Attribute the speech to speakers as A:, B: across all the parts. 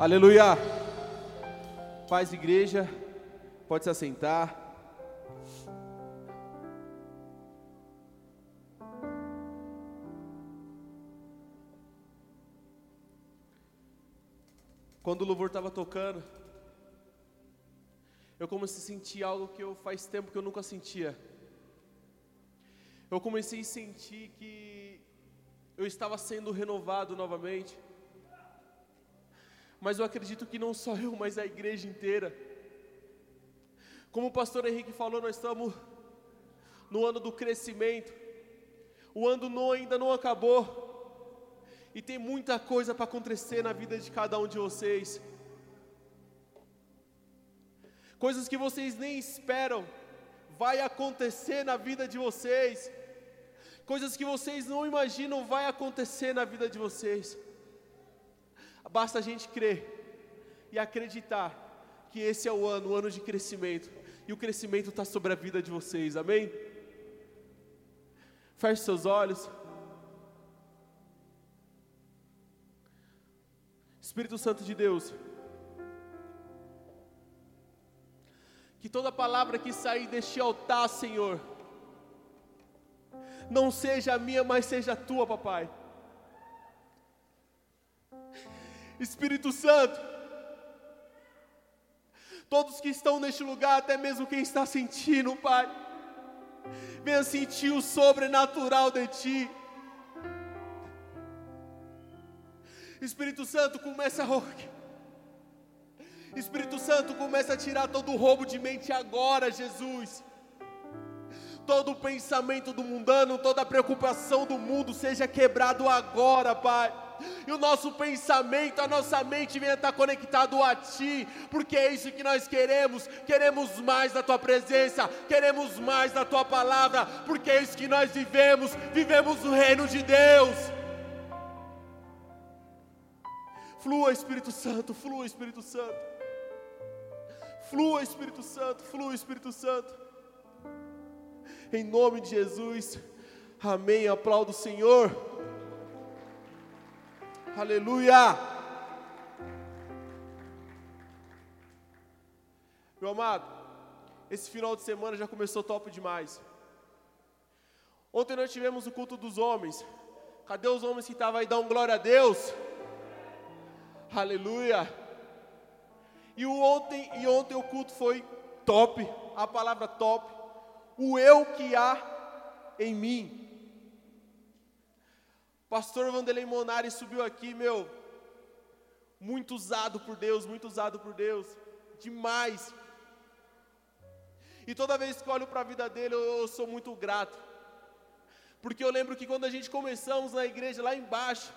A: Aleluia. Paz, igreja, pode se assentar. Quando o louvor estava tocando, eu comecei a sentir algo que eu faz tempo que eu nunca sentia. Eu comecei a sentir que eu estava sendo renovado novamente mas eu acredito que não só eu, mas a igreja inteira. Como o pastor Henrique falou, nós estamos no ano do crescimento. O ano não, ainda não acabou. E tem muita coisa para acontecer na vida de cada um de vocês. Coisas que vocês nem esperam vai acontecer na vida de vocês. Coisas que vocês não imaginam vai acontecer na vida de vocês. Basta a gente crer e acreditar que esse é o ano, o ano de crescimento, e o crescimento está sobre a vida de vocês, amém? Feche seus olhos. Espírito Santo de Deus, que toda palavra que sair deste altar, Senhor, não seja a minha, mas seja a tua, papai. Espírito Santo, todos que estão neste lugar, até mesmo quem está sentindo, Pai, venha sentir o sobrenatural de Ti. Espírito Santo, começa a. Espírito Santo, começa a tirar todo o roubo de mente agora, Jesus. Todo o pensamento do mundano, toda a preocupação do mundo seja quebrado agora, Pai e o nosso pensamento, a nossa mente venha estar conectado a Ti, porque é isso que nós queremos. Queremos mais da Tua presença, queremos mais da Tua palavra, porque é isso que nós vivemos. Vivemos o reino de Deus. Flua, Espírito Santo, flua, Espírito Santo. Flua, Espírito Santo, flua, Espírito Santo. Em nome de Jesus. Amém. Aplaudo o Senhor. Aleluia! Meu amado, esse final de semana já começou top demais. Ontem nós tivemos o culto dos homens. Cadê os homens que estavam aí? Dão glória a Deus. Aleluia. E ontem e ontem o culto foi top. A palavra top. O eu que há em mim. Pastor Vanderlei Monari subiu aqui, meu, muito usado por Deus, muito usado por Deus, demais. E toda vez que olho para a vida dele, eu, eu sou muito grato. Porque eu lembro que quando a gente começamos na igreja lá embaixo,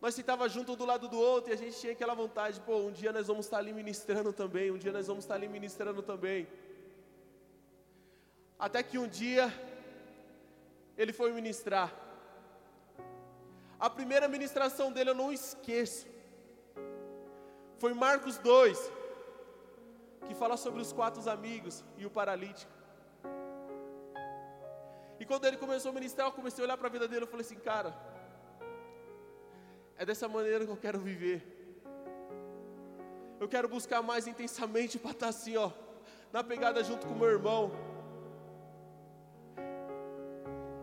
A: nós estávamos junto um do lado do outro e a gente tinha aquela vontade, pô, um dia nós vamos estar ali ministrando também, um dia nós vamos estar ali ministrando também. Até que um dia ele foi ministrar. A primeira ministração dele eu não esqueço. Foi Marcos 2, que fala sobre os quatro amigos e o paralítico. E quando ele começou a ministrar, eu comecei a olhar para a vida dele, eu falei assim, cara, é dessa maneira que eu quero viver. Eu quero buscar mais intensamente para estar assim, ó, na pegada junto com meu irmão.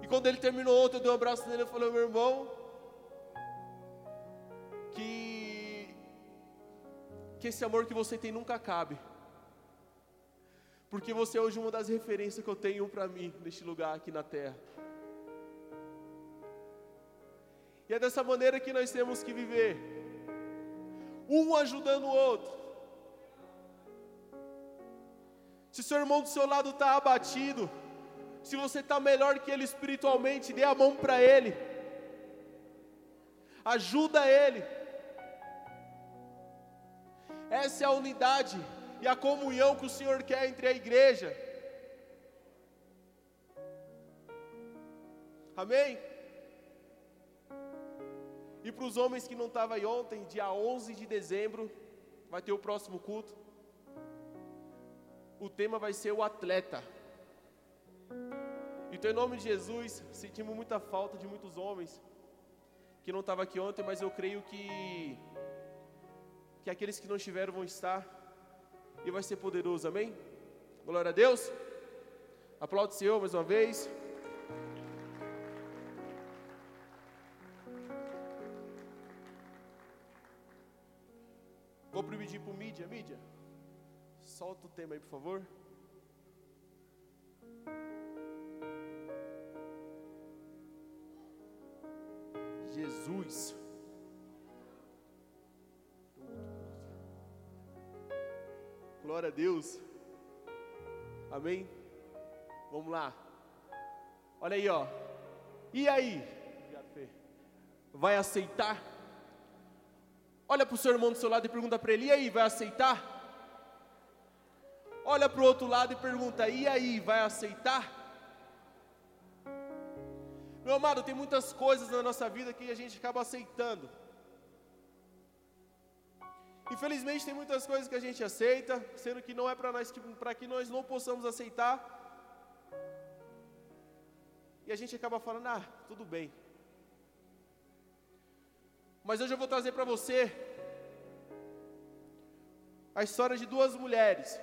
A: E quando ele terminou ontem, eu dei um abraço nele e falei, meu irmão, que, que esse amor que você tem nunca acabe. Porque você é hoje uma das referências que eu tenho para mim neste lugar aqui na terra. E é dessa maneira que nós temos que viver. Um ajudando o outro. Se seu irmão do seu lado está abatido, se você está melhor que ele espiritualmente, dê a mão para ele. Ajuda ele. Essa é a unidade e a comunhão que o Senhor quer entre a igreja. Amém? E para os homens que não estavam aí ontem, dia 11 de dezembro, vai ter o próximo culto. O tema vai ser o atleta. Então, em nome de Jesus, sentimos muita falta de muitos homens que não estava aqui ontem, mas eu creio que que aqueles que não estiveram vão estar e vai ser poderoso, amém? Glória a Deus. Aplaude o Senhor mais uma vez. Vou pedir para o mídia, mídia. Solta o tema aí, por favor. Jesus. Glória a Deus. Amém? Vamos lá. Olha aí, ó. E aí? Vai aceitar? Olha para o seu irmão do seu lado e pergunta para ele: e aí, vai aceitar? Olha para o outro lado e pergunta: e aí, vai aceitar? Meu amado, tem muitas coisas na nossa vida que a gente acaba aceitando. Infelizmente tem muitas coisas que a gente aceita, sendo que não é para nós para que nós não possamos aceitar. E a gente acaba falando: "Ah, tudo bem". Mas hoje eu vou trazer para você a história de duas mulheres.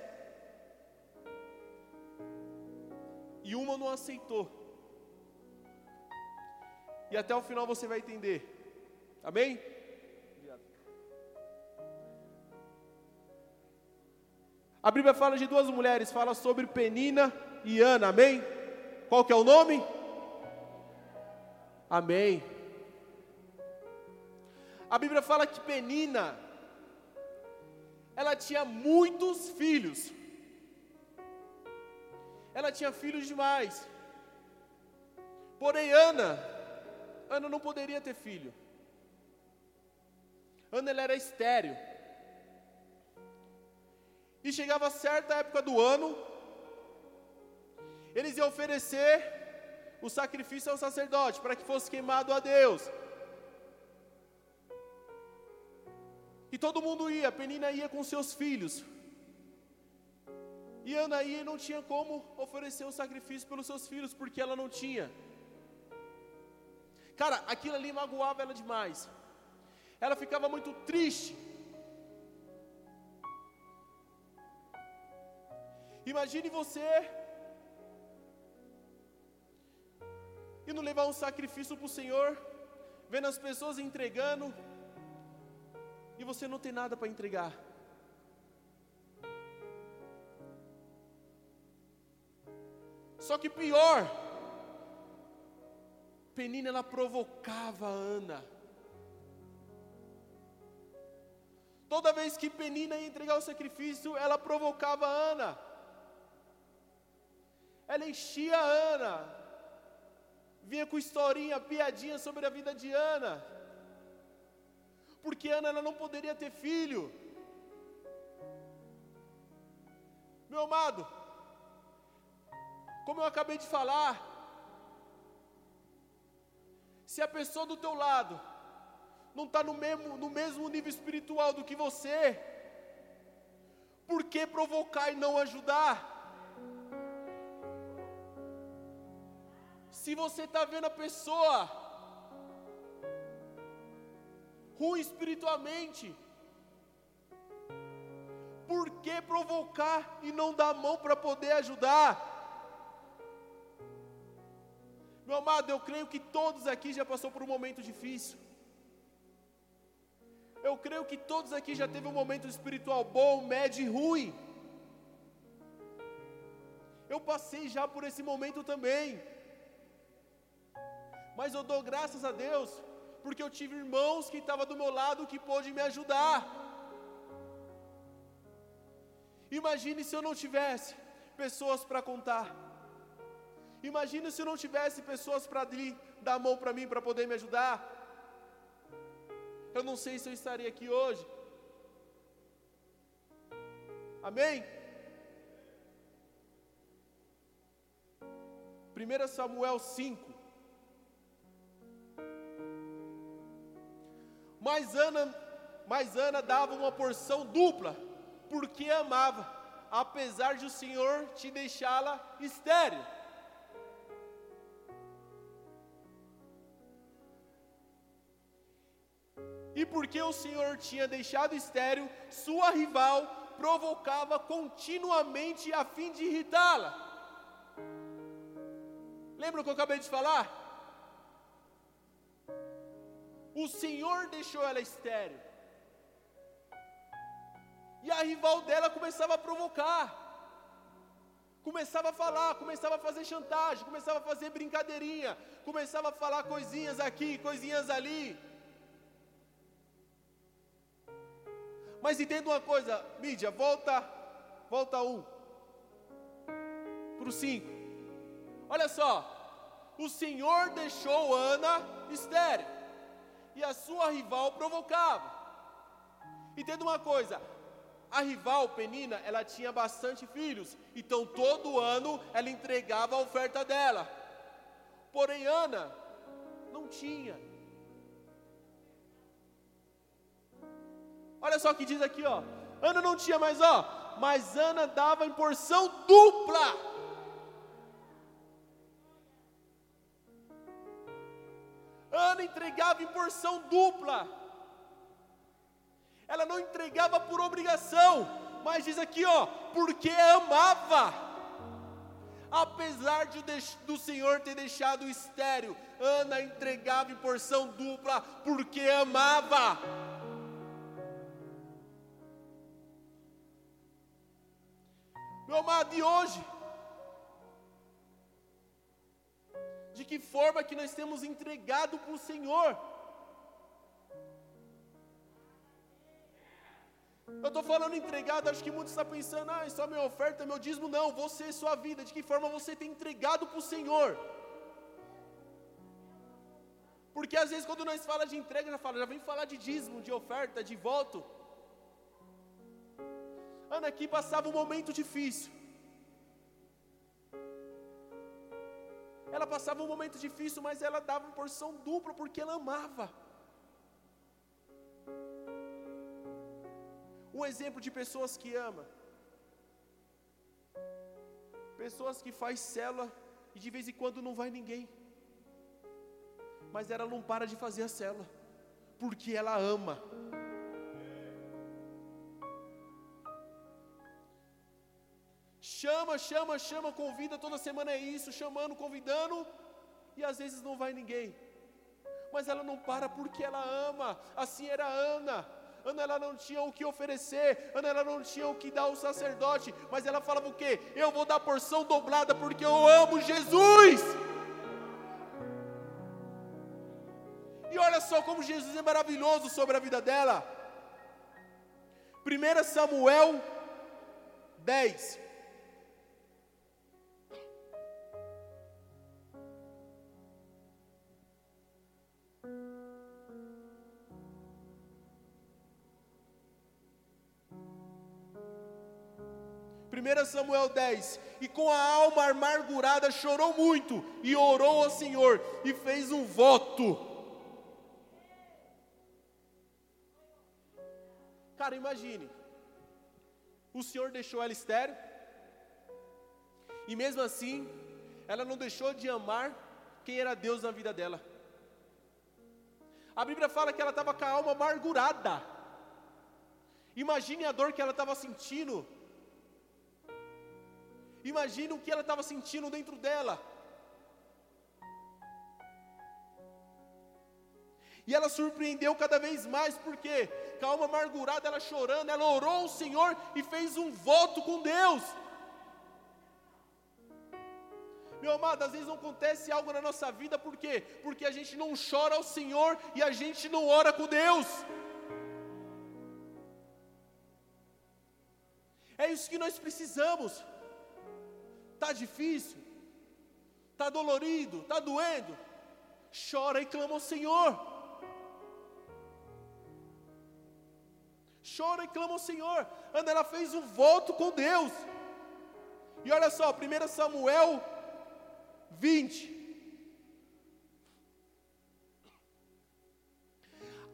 A: E uma não aceitou. E até o final você vai entender. Amém? A Bíblia fala de duas mulheres, fala sobre Penina e Ana, amém? Qual que é o nome? Amém. A Bíblia fala que Penina, ela tinha muitos filhos. Ela tinha filhos demais. Porém, Ana, Ana não poderia ter filho. Ana ela era estéreo. E chegava certa época do ano, eles iam oferecer o sacrifício ao sacerdote para que fosse queimado a Deus. E todo mundo ia, Penina ia com seus filhos. E Ana ia e não tinha como oferecer o sacrifício pelos seus filhos, porque ela não tinha. Cara, aquilo ali magoava ela demais. Ela ficava muito triste. Imagine você indo levar um sacrifício para o Senhor, vendo as pessoas entregando, e você não tem nada para entregar. Só que pior, Penina ela provocava Ana. Toda vez que Penina ia entregar o sacrifício, ela provocava Ana. Ela enchia Ana. Vinha com historinha, piadinha sobre a vida de Ana porque Ana ela não poderia ter filho. Meu amado, como eu acabei de falar, se a pessoa do teu lado não está no mesmo, no mesmo nível espiritual do que você, por que provocar e não ajudar? Se você está vendo a pessoa ruim espiritualmente. Por que provocar e não dar mão para poder ajudar? Meu amado, eu creio que todos aqui já passou por um momento difícil. Eu creio que todos aqui já teve um momento espiritual bom, médio e ruim. Eu passei já por esse momento também. Mas eu dou graças a Deus porque eu tive irmãos que estavam do meu lado que pôde me ajudar. Imagine se eu não tivesse pessoas para contar. Imagine se eu não tivesse pessoas para dar a mão para mim para poder me ajudar. Eu não sei se eu estaria aqui hoje. Amém? 1 Samuel 5. Mas Ana, mas Ana dava uma porção dupla, porque amava, apesar de o Senhor te deixá-la estéril. E porque o Senhor tinha deixado estéril, sua rival provocava continuamente a fim de irritá-la. Lembra o que eu acabei de falar? O Senhor deixou ela estéril. E a rival dela começava a provocar começava a falar, começava a fazer chantagem, começava a fazer brincadeirinha, começava a falar coisinhas aqui, coisinhas ali. Mas entenda uma coisa, mídia, volta, volta um, para o cinco. Olha só, o Senhor deixou Ana estéril, e a sua rival provocava. Entenda uma coisa, a rival Penina, ela tinha bastante filhos, então todo ano ela entregava a oferta dela. Porém Ana não tinha. Olha só o que diz aqui, ó. Ana não tinha mais, ó, mas Ana dava em porção dupla. Ana entregava em porção dupla. Ela não entregava por obrigação, mas diz aqui, ó, porque amava. Apesar de, do Senhor ter deixado estéreo, Ana entregava em porção dupla, porque amava. Meu amado, e hoje? De que forma que nós temos entregado para o Senhor? Eu estou falando entregado, acho que muitos estão pensando, ah, só minha oferta, meu dízimo. Não, você, sua vida, de que forma você tem entregado para o Senhor? Porque às vezes quando nós fala de entrega, já fala, já vem falar de dízimo, de oferta, de voto. Ana aqui passava um momento difícil. Ela passava um momento difícil, mas ela dava uma porção dupla porque ela amava. Um exemplo de pessoas que ama. Pessoas que faz célula e de vez em quando não vai ninguém. Mas ela não para de fazer a célula, porque ela ama. Chama, chama, chama, convida, toda semana é isso, chamando, convidando, e às vezes não vai ninguém. Mas ela não para porque ela ama. Assim era Ana. Ana ela não tinha o que oferecer, Ana ela não tinha o que dar ao sacerdote, mas ela falava o quê? Eu vou dar porção dobrada porque eu amo Jesus. E olha só como Jesus é maravilhoso sobre a vida dela. 1 Samuel 10, Samuel 10, e com a alma amargurada chorou muito, e orou ao Senhor, e fez um voto. Cara, imagine, o Senhor deixou ela estéreo, e mesmo assim, ela não deixou de amar quem era Deus na vida dela. A Bíblia fala que ela estava com a alma amargurada. Imagine a dor que ela estava sentindo Imagina o que ela estava sentindo dentro dela. E ela surpreendeu cada vez mais, porque calma amargurada, ela chorando, ela orou ao Senhor e fez um voto com Deus. Meu amado, às vezes não acontece algo na nossa vida, por quê? Porque a gente não chora ao Senhor e a gente não ora com Deus. É isso que nós precisamos. Está difícil? Está dolorido? Está doendo? Chora e clama ao Senhor. Chora e clama ao Senhor. Ana, ela fez um voto com Deus. E olha só, 1 Samuel 20.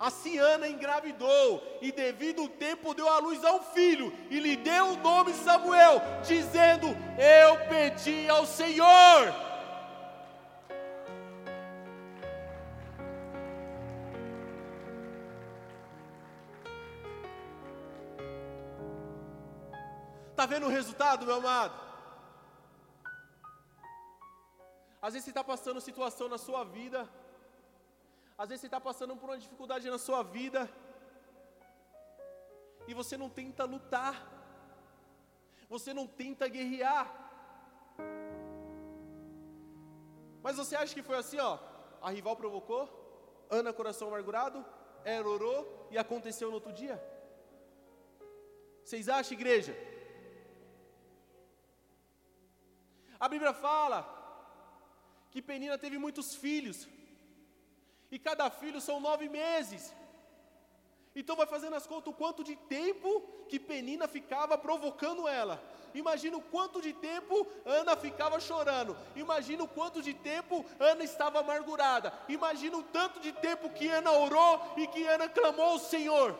A: A Ciana engravidou e, devido ao tempo, deu à luz a um filho e lhe deu o nome Samuel, dizendo: Eu pedi ao Senhor. Está vendo o resultado, meu amado? Às vezes você está passando situação na sua vida às vezes você está passando por uma dificuldade na sua vida, e você não tenta lutar, você não tenta guerrear. Mas você acha que foi assim, ó? A rival provocou, Ana coração amargurado, Era orou e aconteceu no outro dia? Vocês acham, igreja? A Bíblia fala que Penina teve muitos filhos, e cada filho são nove meses. Então vai fazendo as contas o quanto de tempo que Penina ficava provocando ela. Imagina o quanto de tempo Ana ficava chorando. Imagina o quanto de tempo Ana estava amargurada. Imagina o tanto de tempo que Ana orou e que Ana clamou ao Senhor.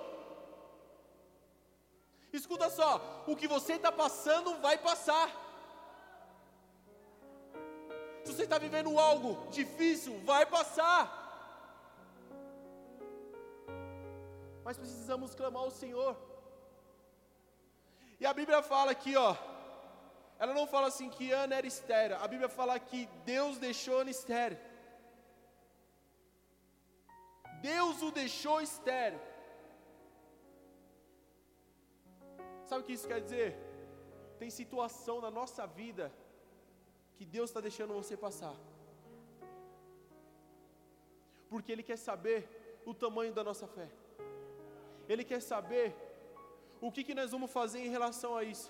A: Escuta só, o que você está passando vai passar. Se você está vivendo algo difícil, vai passar. Mas precisamos clamar ao Senhor. E a Bíblia fala aqui, ó. Ela não fala assim que Ana era estéreo. A Bíblia fala que Deus deixou Ana estéreo. Deus o deixou estéreo. Sabe o que isso quer dizer? Tem situação na nossa vida que Deus está deixando você passar. Porque Ele quer saber o tamanho da nossa fé. Ele quer saber o que, que nós vamos fazer em relação a isso.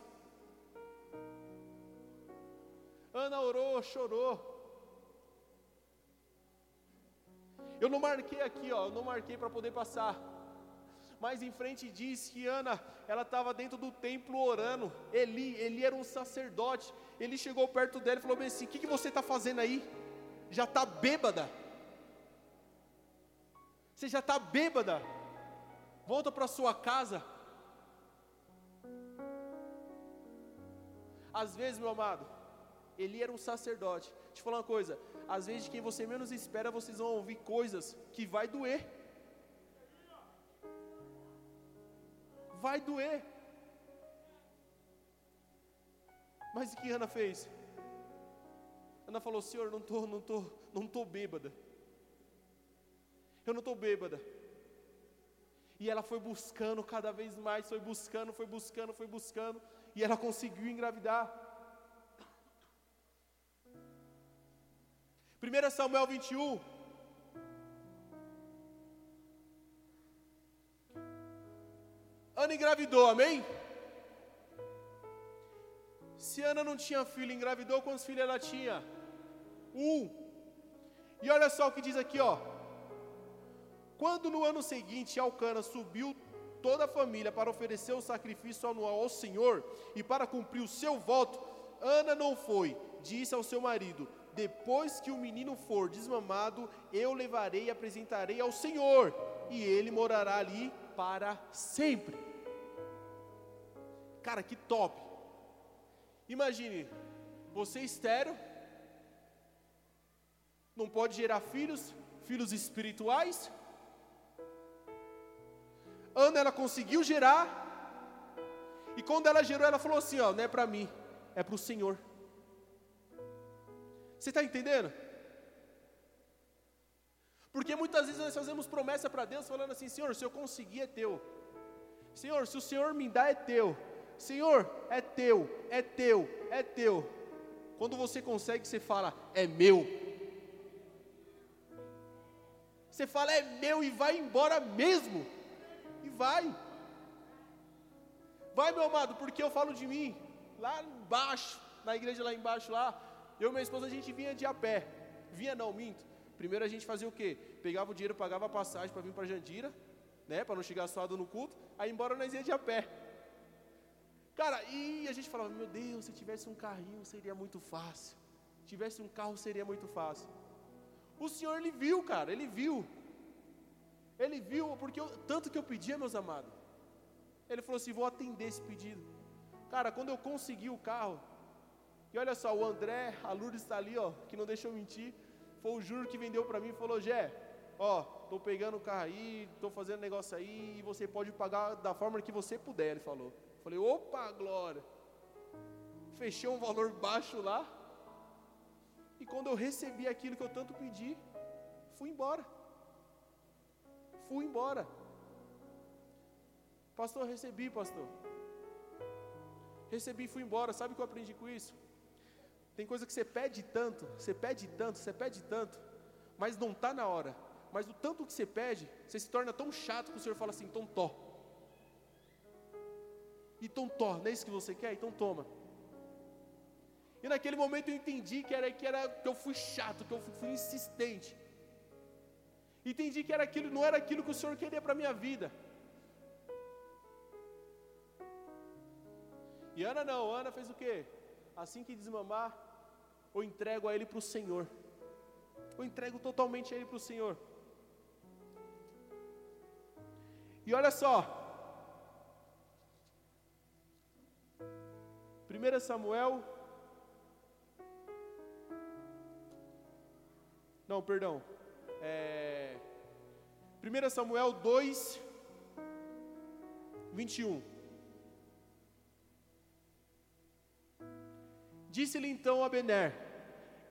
A: Ana orou, chorou. Eu não marquei aqui, ó, eu não marquei para poder passar. Mas em frente diz que Ana, ela estava dentro do templo orando. Eli, Eli era um sacerdote. Ele chegou perto dela e falou bem assim: O que, que você está fazendo aí? Já está bêbada? Você já está bêbada? Volta para sua casa. Às vezes, meu amado, ele era um sacerdote. Deixa eu falar uma coisa: às vezes, de quem você menos espera, vocês vão ouvir coisas que vai doer. Vai doer. Mas o que Ana fez? Ana falou: Senhor, não estou, não tô, não tô bêbada. Eu não estou bêbada. E ela foi buscando cada vez mais, foi buscando, foi buscando, foi buscando, e ela conseguiu engravidar. 1 Samuel 21. Ana engravidou, amém? Se Ana não tinha filho, engravidou, quantos filhos ela tinha? Um. E olha só o que diz aqui, ó. Quando no ano seguinte Alcana subiu toda a família para oferecer o sacrifício anual ao Senhor e para cumprir o seu voto, Ana não foi, disse ao seu marido: Depois que o menino for desmamado, eu levarei e apresentarei ao Senhor, e ele morará ali para sempre. Cara, que top! Imagine, você estéreo, não pode gerar filhos, filhos espirituais, Ana ela conseguiu gerar. E quando ela gerou, ela falou assim: ó, não é para mim, é para o Senhor. Você está entendendo? Porque muitas vezes nós fazemos promessa para Deus falando assim: Senhor, se eu conseguir é teu. Senhor, se o Senhor me dá é teu. Senhor, é teu, é teu, é teu. Quando você consegue, você fala: é meu. Você fala: é meu e vai embora mesmo. E vai. Vai, meu amado, porque eu falo de mim. Lá embaixo, na igreja lá embaixo, lá, eu e minha esposa, a gente vinha de a pé. Vinha não, minto. Primeiro a gente fazia o quê? Pegava o dinheiro, pagava a passagem para vir para Jandira, né? Para não chegar suado no culto. Aí embora nós ia de a pé. Cara, e a gente falava, meu Deus, se tivesse um carrinho seria muito fácil. Se tivesse um carro seria muito fácil. O Senhor, Ele viu, cara, Ele viu. Ele viu, porque eu, tanto que eu pedia, meus amados. Ele falou assim: vou atender esse pedido. Cara, quando eu consegui o carro, e olha só, o André, a Lourdes está ali, ó, que não deixou mentir. Foi o Júnior que vendeu para mim e falou: Jé, ó, estou pegando o carro aí, estou fazendo negócio aí, e você pode pagar da forma que você puder. Ele falou. Falei: opa, glória. fechei um valor baixo lá. E quando eu recebi aquilo que eu tanto pedi, fui embora. Fui embora. Pastor, recebi, pastor. Recebi e fui embora. Sabe o que eu aprendi com isso? Tem coisa que você pede tanto, você pede tanto, você pede tanto, mas não está na hora. Mas o tanto que você pede, você se torna tão chato que o Senhor fala assim: então tó. Então tó, não é isso que você quer? Então toma. E naquele momento eu entendi que era que, era, que eu fui chato, que eu fui, fui insistente. Entendi que era aquilo, não era aquilo que o Senhor queria para a minha vida. E Ana não, Ana fez o quê? Assim que desmamar, eu entrego a Ele para o Senhor. Eu entrego totalmente a Ele para o Senhor. E olha só. 1 Samuel Não, perdão. É, 1 Samuel 2, 21. Disse-lhe então Abener: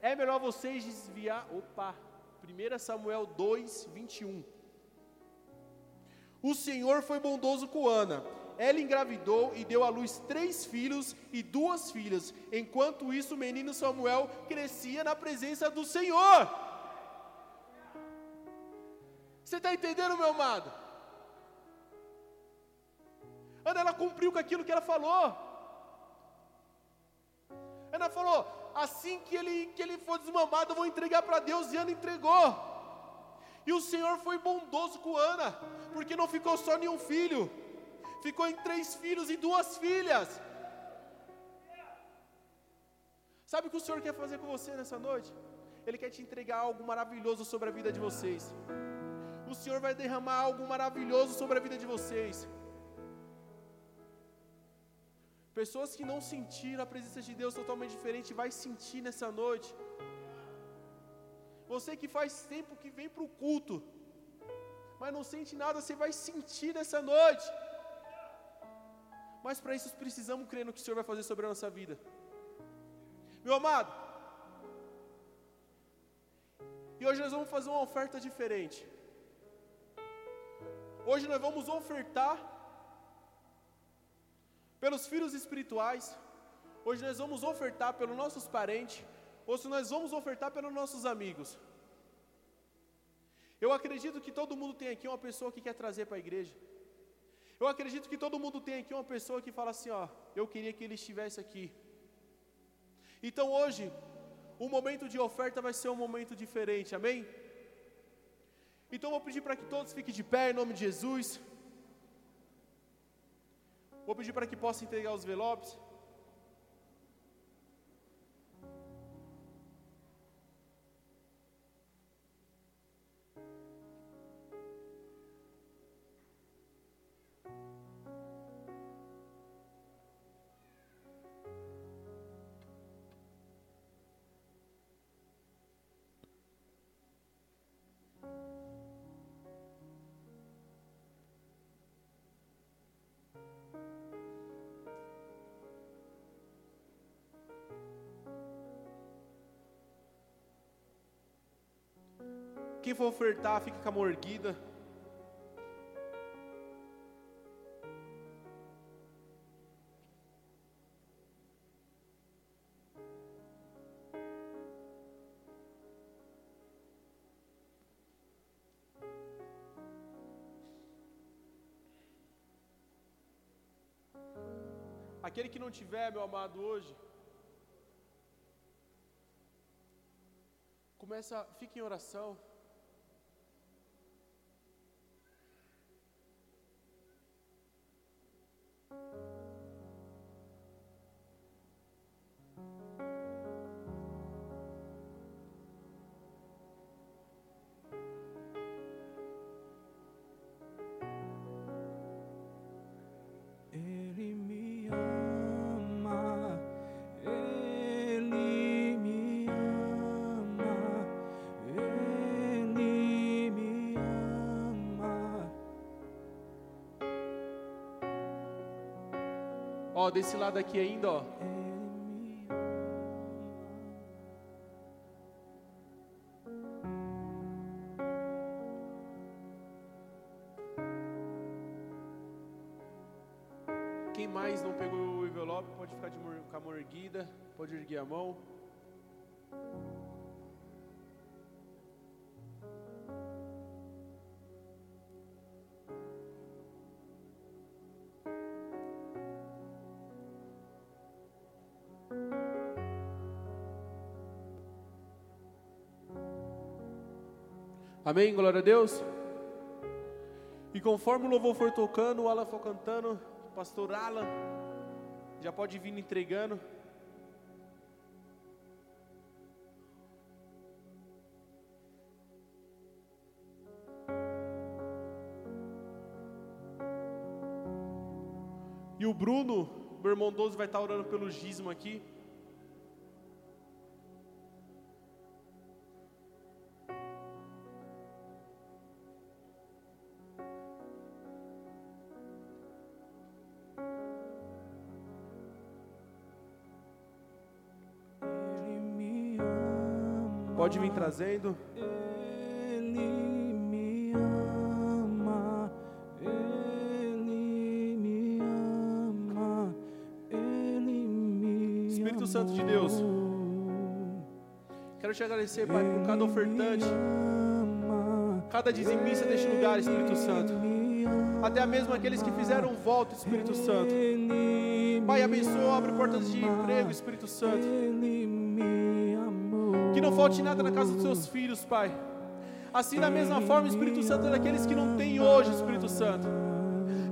A: É melhor vocês desviar. Opa, 1 Samuel 2, 21. O Senhor foi bondoso com Ana. Ela engravidou e deu à luz três filhos e duas filhas. Enquanto isso, o menino Samuel crescia na presença do Senhor. Você está entendendo, meu amado? Ana, ela cumpriu com aquilo que ela falou. Ana falou: assim que ele, que ele for desmamado, eu vou entregar para Deus. E Ana entregou. E o Senhor foi bondoso com Ana, porque não ficou só nenhum filho, ficou em três filhos e duas filhas. Sabe o que o Senhor quer fazer com você nessa noite? Ele quer te entregar algo maravilhoso sobre a vida de vocês o Senhor vai derramar algo maravilhoso sobre a vida de vocês. Pessoas que não sentiram a presença de Deus totalmente diferente, vai sentir nessa noite. Você que faz tempo que vem para o culto, mas não sente nada, você vai sentir nessa noite. Mas para isso precisamos crer no que o Senhor vai fazer sobre a nossa vida. Meu amado, e hoje nós vamos fazer uma oferta diferente. Hoje nós vamos ofertar pelos filhos espirituais. Hoje nós vamos ofertar pelos nossos parentes. Hoje nós vamos ofertar pelos nossos amigos. Eu acredito que todo mundo tem aqui uma pessoa que quer trazer para a igreja. Eu acredito que todo mundo tem aqui uma pessoa que fala assim: ó, eu queria que ele estivesse aqui. Então hoje, o momento de oferta vai ser um momento diferente, amém? Então eu vou pedir para que todos fiquem de pé em nome de Jesus. Vou pedir para que possa entregar os envelopes. Quem for ofertar, fica com a mão erguida. Aquele que não tiver, meu amado, hoje, começa, fica em oração. Ó, desse lado aqui ainda, ó. Quem mais não pegou o envelope, pode ficar de, com a mão erguida, pode erguer a mão. Amém? Glória a Deus. E conforme o louvor for tocando, o Alan for cantando, o pastor Alan já pode vir entregando. E o Bruno, meu irmão Doze, vai estar orando pelo dízimo aqui. Pode vir trazendo.
B: Ele me ama, Ele me ama, Ele me
A: Espírito Santo de Deus. Quero te agradecer, Pai, por cada ofertante, cada dizimista deste lugar, Espírito Santo. Até mesmo aqueles que fizeram voto, Espírito Santo. Pai, abençoa, abre portas de emprego, Espírito Santo. Que não falte nada na casa dos seus filhos, Pai. Assim, da mesma forma, Espírito Santo, é daqueles que não têm hoje, Espírito Santo.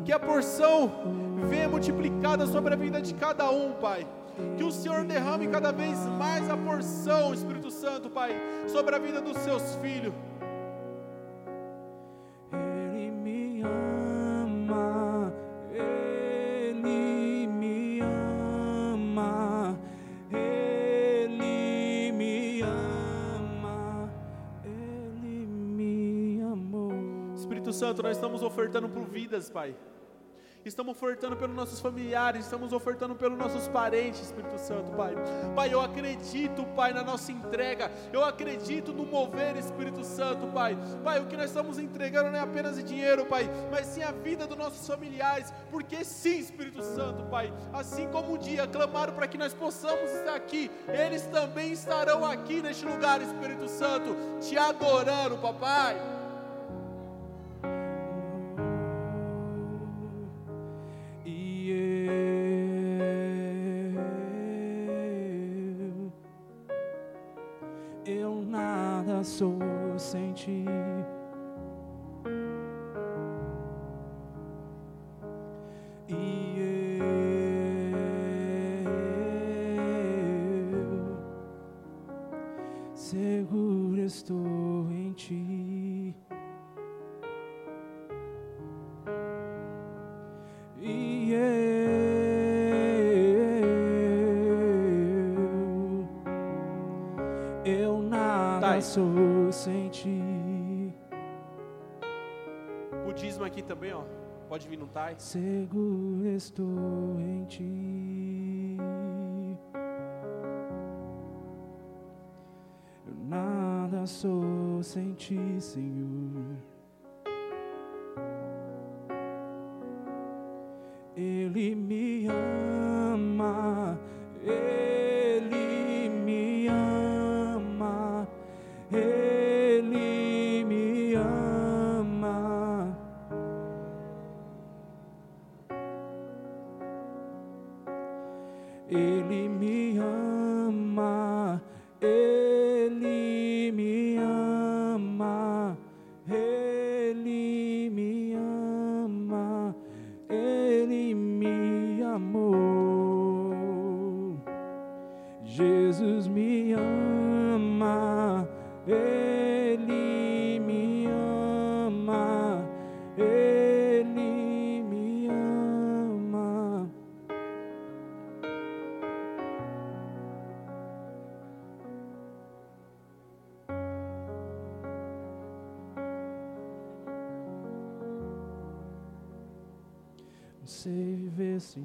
A: Que a porção venha multiplicada sobre a vida de cada um, Pai. Que o Senhor derrame cada vez mais a porção, Espírito Santo, Pai, sobre a vida dos seus filhos. Estamos ofertando por vidas, Pai. Estamos ofertando pelos nossos familiares, estamos ofertando pelos nossos parentes, Espírito Santo, Pai. Pai, eu acredito, Pai, na nossa entrega. Eu acredito no mover, Espírito Santo, Pai. Pai, o que nós estamos entregando não é apenas dinheiro, Pai, mas sim a vida dos nossos familiares. Porque sim, Espírito Santo, Pai. Assim como um dia clamaram para que nós possamos estar aqui, eles também estarão aqui neste lugar, Espírito Santo, te adorando, papai. Pode vir no Tai.
B: Seguro estou em ti. Eu nada sou sem ti, Senhor.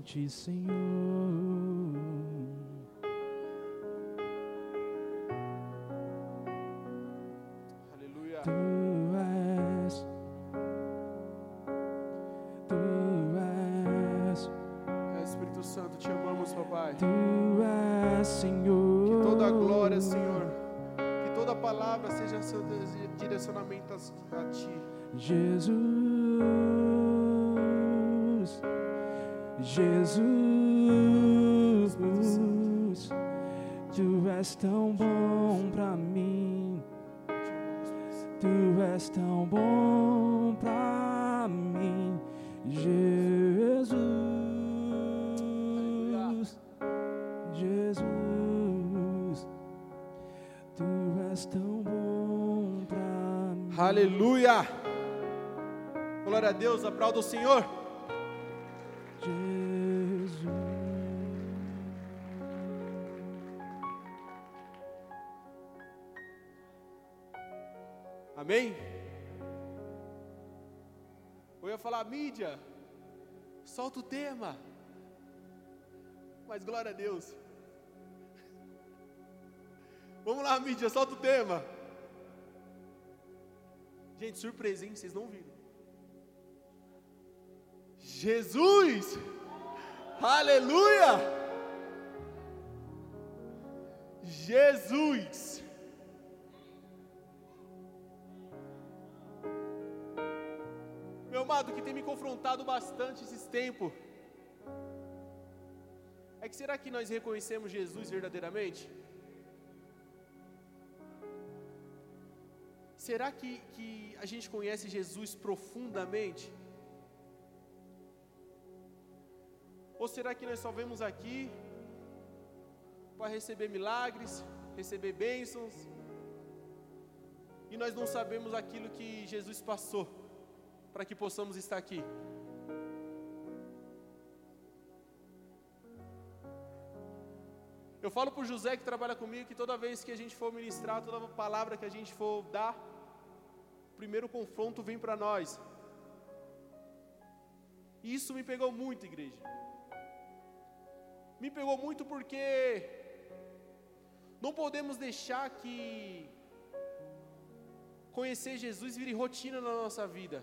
B: Te Senhor. Aleluia. Tu és, tu és, é, Espírito Santo, te amamos,
A: papai.
B: Tu és,
C: Senhor.
A: Que toda glória, Senhor, que toda palavra seja seu direcionamento a ti.
C: Jesus. Jesus, Tu és tão bom pra mim, Tu és tão bom pra mim, Jesus, Jesus, Tu és tão bom pra mim.
A: Aleluia! Glória a Deus, aplauda o Senhor. Mídia, solta o tema. Mas glória a Deus. Vamos lá, mídia, solta o tema. Gente, surpresa, hein? Vocês não viram. Jesus! Aleluia! Jesus! Meu amado, o que tem me confrontado bastante esses tempos é que será que nós reconhecemos Jesus verdadeiramente? Será que, que a gente conhece Jesus profundamente? Ou será que nós só vemos aqui para receber milagres, receber bênçãos, e nós não sabemos aquilo que Jesus passou para que possamos estar aqui? Eu falo para o José que trabalha comigo que toda vez que a gente for ministrar, toda palavra que a gente for dar, o primeiro confronto vem para nós. E isso me pegou muito, igreja. Me pegou muito porque não podemos deixar que conhecer Jesus vire rotina na nossa vida.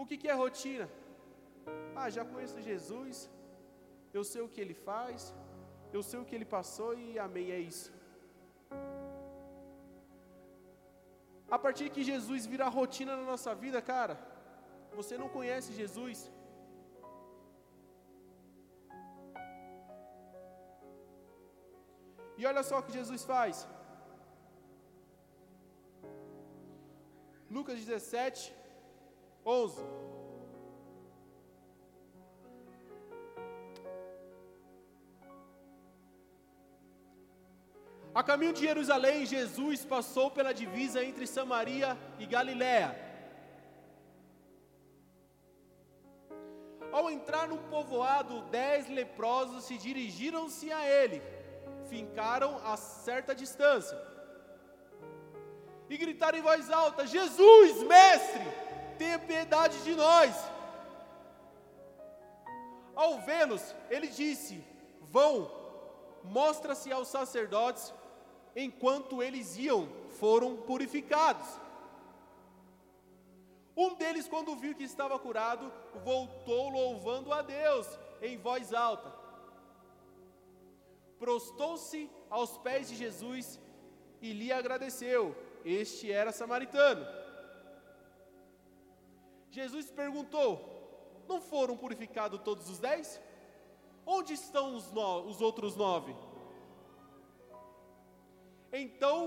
A: O que, que é rotina? Ah, já conheço Jesus, eu sei o que ele faz, eu sei o que ele passou e amém, é isso. A partir que Jesus vira rotina na nossa vida, cara, você não conhece Jesus. E olha só o que Jesus faz. Lucas 17, 11. A caminho de Jerusalém, Jesus passou pela divisa entre Samaria e Galiléia. Ao entrar no povoado, dez leprosos se dirigiram-se a ele, fincaram a certa distância e gritaram em voz alta: Jesus, mestre, tenha piedade de nós. Ao vê-los, ele disse: Vão, mostra-se aos sacerdotes. Enquanto eles iam, foram purificados. Um deles, quando viu que estava curado, voltou louvando a Deus em voz alta. Prostou-se aos pés de Jesus e lhe agradeceu. Este era samaritano. Jesus perguntou: Não foram purificados todos os dez? Onde estão os, no, os outros nove? Então,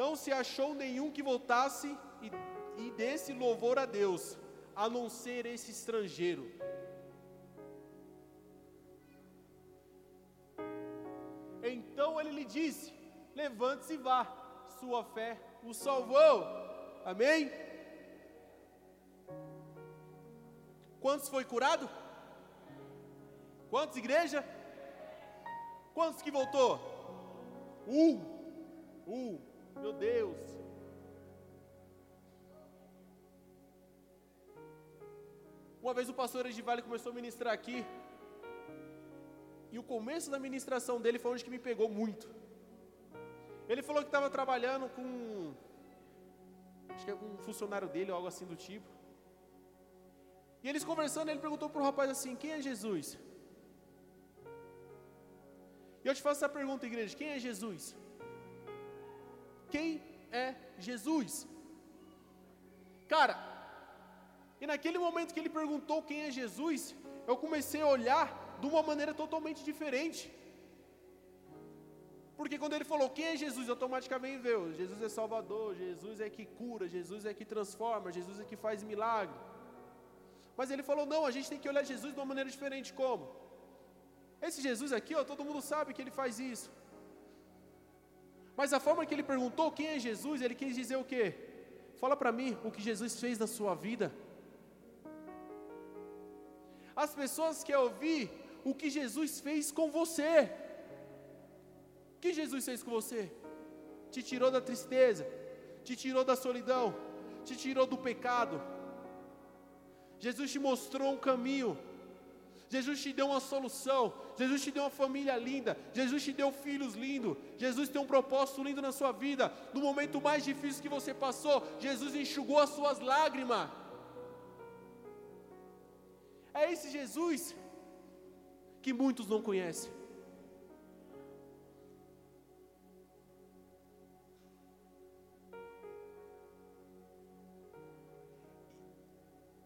A: não se achou nenhum que voltasse e, e desse louvor a Deus, a não ser esse estrangeiro. Então ele lhe disse: Levante-se e vá, sua fé o salvou. Amém? Quantos foi curado? Quantos, igreja? Quantos que voltou? Um. Um. Meu Deus. Uma vez o pastor Edivale começou a ministrar aqui. E o começo da ministração dele foi onde que me pegou muito. Ele falou que estava trabalhando com. Acho que é um funcionário dele ou algo assim do tipo. E eles conversando, ele perguntou para o rapaz assim: Quem é Jesus? E eu te faço essa pergunta, igreja: quem é Jesus? Quem é Jesus? Cara, e naquele momento que ele perguntou quem é Jesus, eu comecei a olhar de uma maneira totalmente diferente. Porque quando ele falou quem é Jesus, automaticamente veio: Jesus é Salvador, Jesus é que cura, Jesus é que transforma, Jesus é que faz milagre. Mas ele falou: não, a gente tem que olhar Jesus de uma maneira diferente. Como? Esse Jesus aqui, ó, todo mundo sabe que ele faz isso. Mas a forma que ele perguntou quem é Jesus, ele quis dizer o quê? Fala para mim o que Jesus fez na sua vida. As pessoas querem ouvir o que Jesus fez com você. O que Jesus fez com você? Te tirou da tristeza, te tirou da solidão, te tirou do pecado. Jesus te mostrou um caminho. Jesus te deu uma solução. Jesus te deu uma família linda. Jesus te deu filhos lindos. Jesus tem um propósito lindo na sua vida. No momento mais difícil que você passou, Jesus enxugou as suas lágrimas. É esse Jesus que muitos não conhecem.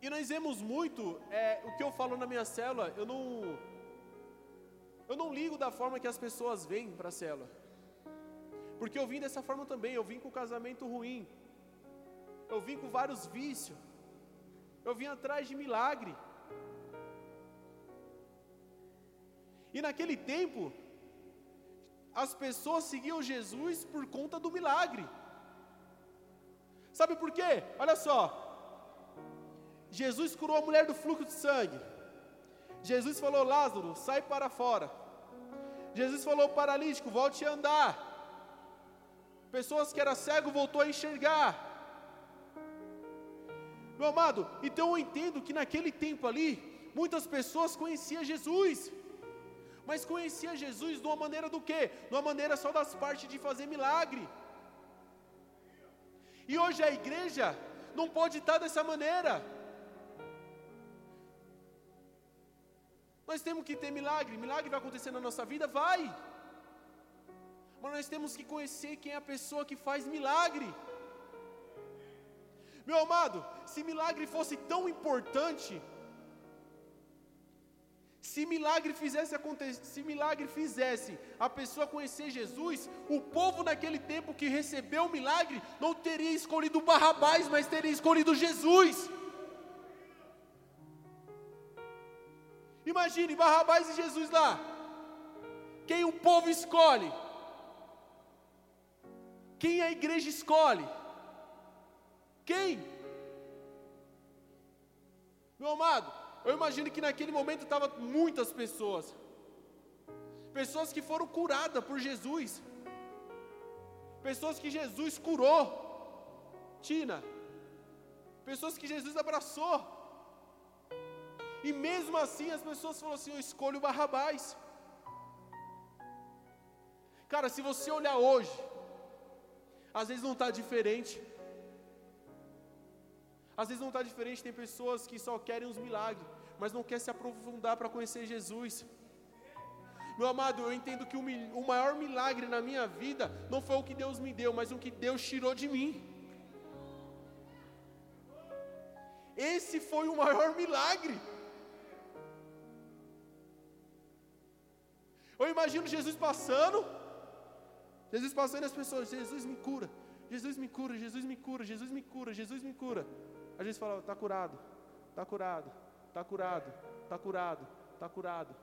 A: E nós vemos muito, é, o que eu falo na minha célula, eu não, eu não ligo da forma que as pessoas vêm para a célula. Porque eu vim dessa forma também, eu vim com casamento ruim, eu vim com vários vícios, eu vim atrás de milagre. E naquele tempo, as pessoas seguiam Jesus por conta do milagre. Sabe por quê? Olha só, Jesus curou a mulher do fluxo de sangue. Jesus falou: Lázaro, sai para fora. Jesus falou: paralítico, volte a andar. Pessoas que eram cego voltou a enxergar. Meu amado, então eu entendo que naquele tempo ali, muitas pessoas conheciam Jesus. Mas conhecia Jesus de uma maneira do quê? De uma maneira só das partes de fazer milagre. E hoje a igreja não pode estar dessa maneira. Nós temos que ter milagre, milagre vai acontecer na nossa vida? Vai. Mas nós temos que conhecer quem é a pessoa que faz milagre. Meu amado, se milagre fosse tão importante, se milagre fizesse acontecer, se milagre fizesse a pessoa conhecer Jesus, o povo naquele tempo que recebeu o milagre não teria escolhido Barrabás, mas teria escolhido Jesus. Imagine Barrabás e Jesus lá. Quem o povo escolhe? Quem a igreja escolhe? Quem? Meu amado, eu imagino que naquele momento estavam muitas pessoas. Pessoas que foram curadas por Jesus. Pessoas que Jesus curou. Tina. Pessoas que Jesus abraçou. E mesmo assim as pessoas falam assim: eu escolho Barrabás. Cara, se você olhar hoje, às vezes não está diferente. Às vezes não está diferente, tem pessoas que só querem os milagres, mas não quer se aprofundar para conhecer Jesus. Meu amado, eu entendo que o, o maior milagre na minha vida não foi o que Deus me deu, mas o que Deus tirou de mim. Esse foi o maior milagre. Eu imagino Jesus passando, Jesus passando e as pessoas, Jesus me cura, Jesus me cura, Jesus me cura, Jesus me cura, Jesus me cura. A gente fala, está curado, está curado, está curado, está curado, está curado.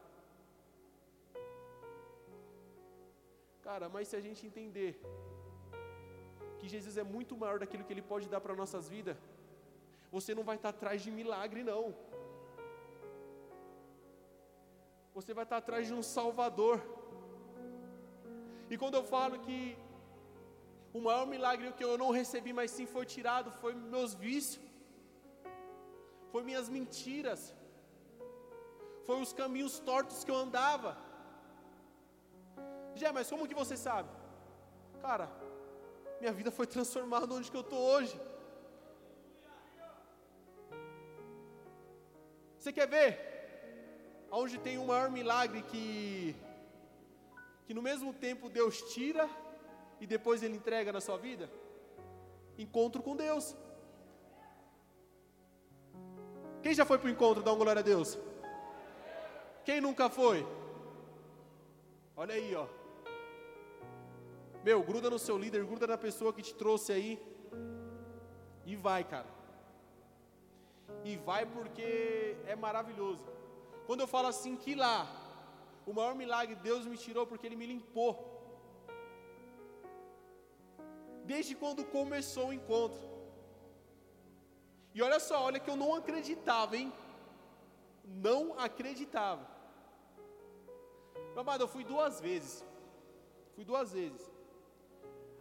A: Cara, mas se a gente entender que Jesus é muito maior daquilo que Ele pode dar para nossas vidas, você não vai estar atrás de milagre, não você vai estar atrás de um Salvador. E quando eu falo que o maior milagre que eu não recebi, mas sim foi tirado, foi meus vícios, foi minhas mentiras, foi os caminhos tortos que eu andava. Já, mas como que você sabe? Cara, minha vida foi transformada onde que eu estou hoje. Você quer ver? Onde tem o maior milagre que que no mesmo tempo Deus tira e depois Ele entrega na sua vida? Encontro com Deus. Quem já foi para o encontro? Dá uma glória a Deus. Quem nunca foi? Olha aí, ó. Meu, gruda no seu líder, gruda na pessoa que te trouxe aí. E vai, cara. E vai porque é maravilhoso. Quando eu falo assim que lá, o maior milagre Deus me tirou porque Ele me limpou. Desde quando começou o encontro. E olha só, olha que eu não acreditava, hein? Não acreditava. Meu amado, eu fui duas vezes. Fui duas vezes.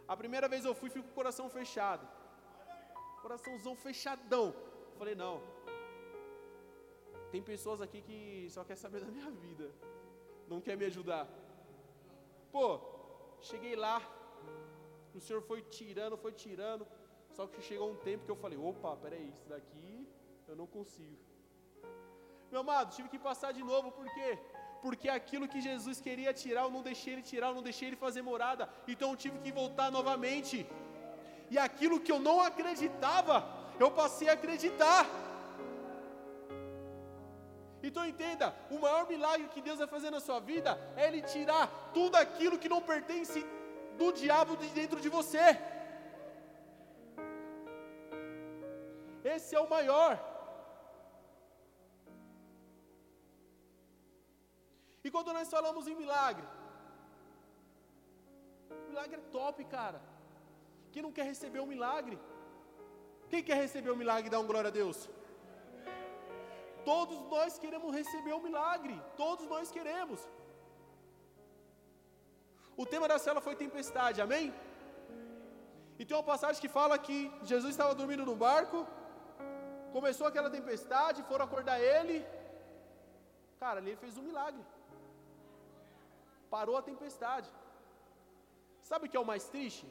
A: A primeira vez eu fui, fui com o coração fechado. Coraçãozão fechadão. Falei, não. Tem pessoas aqui que só quer saber da minha vida. Não quer me ajudar. Pô, cheguei lá. O Senhor foi tirando, foi tirando. Só que chegou um tempo que eu falei: opa, peraí, isso daqui eu não consigo. Meu amado, tive que passar de novo, por quê? Porque aquilo que Jesus queria tirar, eu não deixei ele tirar, eu não deixei ele fazer morada, então eu tive que voltar novamente. E aquilo que eu não acreditava, eu passei a acreditar. Então entenda, o maior milagre que Deus vai fazer na sua vida é Ele tirar tudo aquilo que não pertence do diabo de dentro de você. Esse é o maior. E quando nós falamos em milagre, milagre é top, cara. Quem não quer receber um milagre? Quem quer receber um milagre e dar um glória a Deus? Todos nós queremos receber o um milagre, todos nós queremos. O tema da cela foi tempestade, amém? E tem uma passagem que fala que Jesus estava dormindo no barco, Começou aquela tempestade, foram acordar ele. Cara, ali ele fez um milagre. Parou a tempestade. Sabe o que é o mais triste?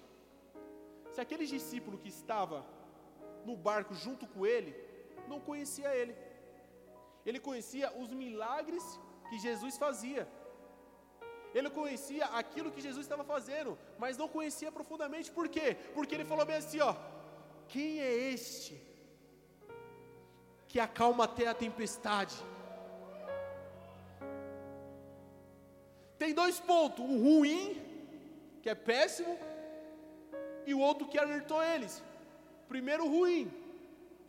A: Se aquele discípulo que estava no barco junto com ele, não conhecia ele. Ele conhecia os milagres que Jesus fazia. Ele conhecia aquilo que Jesus estava fazendo, mas não conhecia profundamente. Por quê? Porque ele falou bem assim, ó: Quem é este que acalma até a tempestade. Tem dois pontos: um ruim, que é péssimo, e o outro que alertou eles. Primeiro, ruim.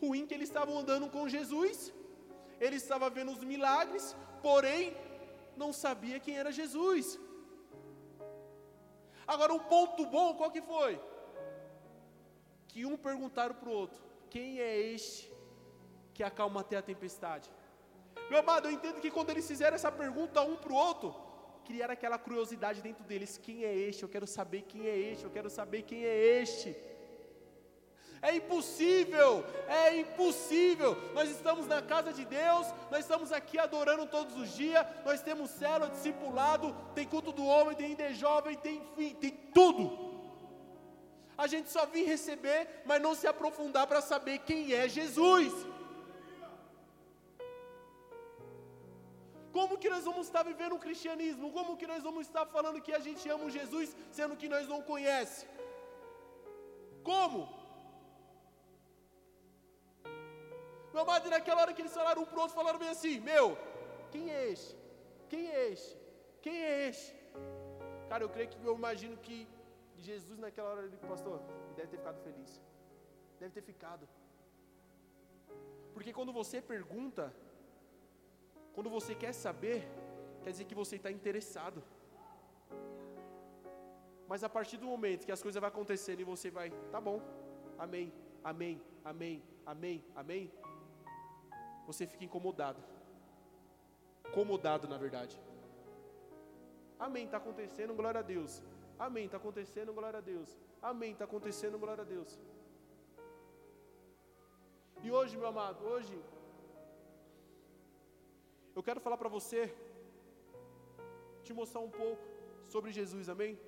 A: Ruim que eles estavam andando com Jesus, ele estava vendo os milagres, porém, não sabia quem era Jesus. Agora, um ponto bom, qual que foi? Que um perguntaram para o outro: Quem é este que acalma até a tempestade. Meu amado, eu entendo que quando eles fizeram essa pergunta um para o outro, criaram aquela curiosidade dentro deles: quem é este? Eu quero saber quem é este, eu quero saber quem é este. É impossível, é impossível. Nós estamos na casa de Deus, nós estamos aqui adorando todos os dias, nós temos célula, discipulado, tem culto do homem, tem de jovem, tem enfim, tem tudo. A gente só vem receber, mas não se aprofundar para saber quem é Jesus. Como que nós vamos estar vivendo o cristianismo? Como que nós vamos estar falando que a gente ama Jesus, sendo que nós não conhece? Como? Meu amado, naquela hora que eles falaram um pro outro, falaram bem assim: Meu, quem é este? Quem é este? Quem é este? Cara, eu creio que eu imagino que Jesus naquela hora, ele, pastor, deve ter ficado feliz. Deve ter ficado. Porque quando você pergunta, quando você quer saber, quer dizer que você está interessado. Mas a partir do momento que as coisas vão acontecendo e você vai, tá bom, amém, amém, amém, amém, amém, você fica incomodado. Incomodado, na verdade. Amém, está acontecendo, glória a Deus. Amém, está acontecendo, glória a Deus. Amém, está acontecendo, glória a Deus. E hoje, meu amado, hoje eu quero falar para você, te mostrar um pouco sobre Jesus, amém?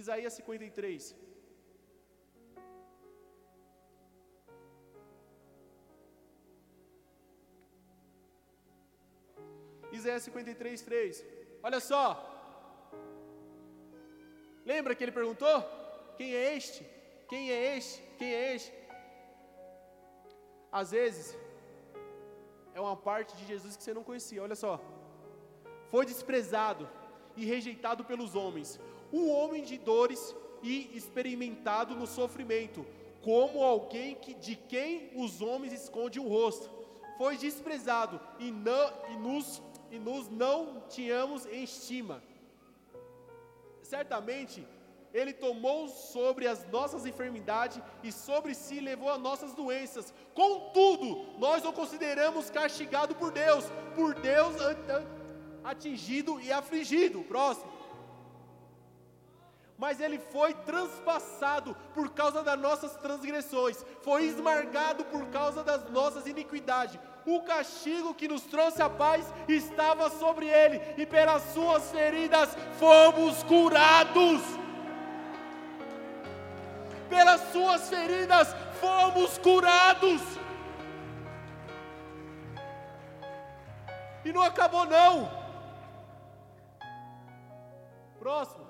A: Isaías 53. Isaías 53, 3. Olha só. Lembra que ele perguntou? Quem é este? Quem é este? Quem é este? Às vezes, é uma parte de Jesus que você não conhecia, olha só. Foi desprezado e rejeitado pelos homens, um homem de dores e experimentado no sofrimento, como alguém que, de quem os homens escondem o rosto. Foi desprezado e, não, e, nos, e nos não tínhamos em estima. Certamente ele tomou sobre as nossas enfermidades e sobre si levou as nossas doenças. Contudo, nós o consideramos castigado por Deus, por Deus atingido e afligido. Próximo. Mas ele foi transpassado por causa das nossas transgressões, foi esmagado por causa das nossas iniquidades. O castigo que nos trouxe a paz estava sobre ele, e pelas suas feridas fomos curados pelas suas feridas fomos curados. E não acabou não. Próximo.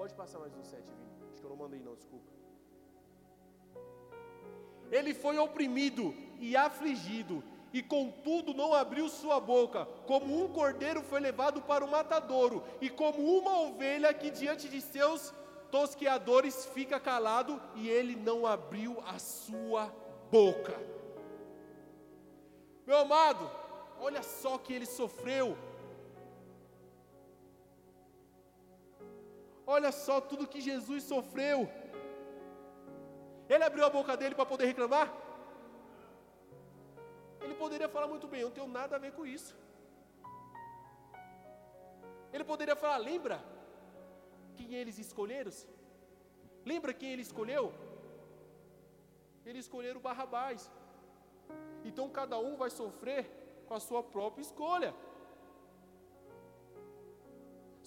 A: Pode passar mais um sete, Vini. Acho que eu não mandei não, desculpa. Ele foi oprimido e afligido, e contudo não abriu sua boca, como um cordeiro foi levado para o matadouro, e como uma ovelha que diante de seus tosqueadores fica calado, e ele não abriu a sua boca. Meu amado, olha só que ele sofreu. Olha só tudo que Jesus sofreu. Ele abriu a boca dele para poder reclamar? Ele poderia falar muito bem, eu não tenho nada a ver com isso. Ele poderia falar, lembra quem eles escolheram? Lembra quem ele escolheu? Ele escolheu o Barrabás. Então cada um vai sofrer com a sua própria escolha.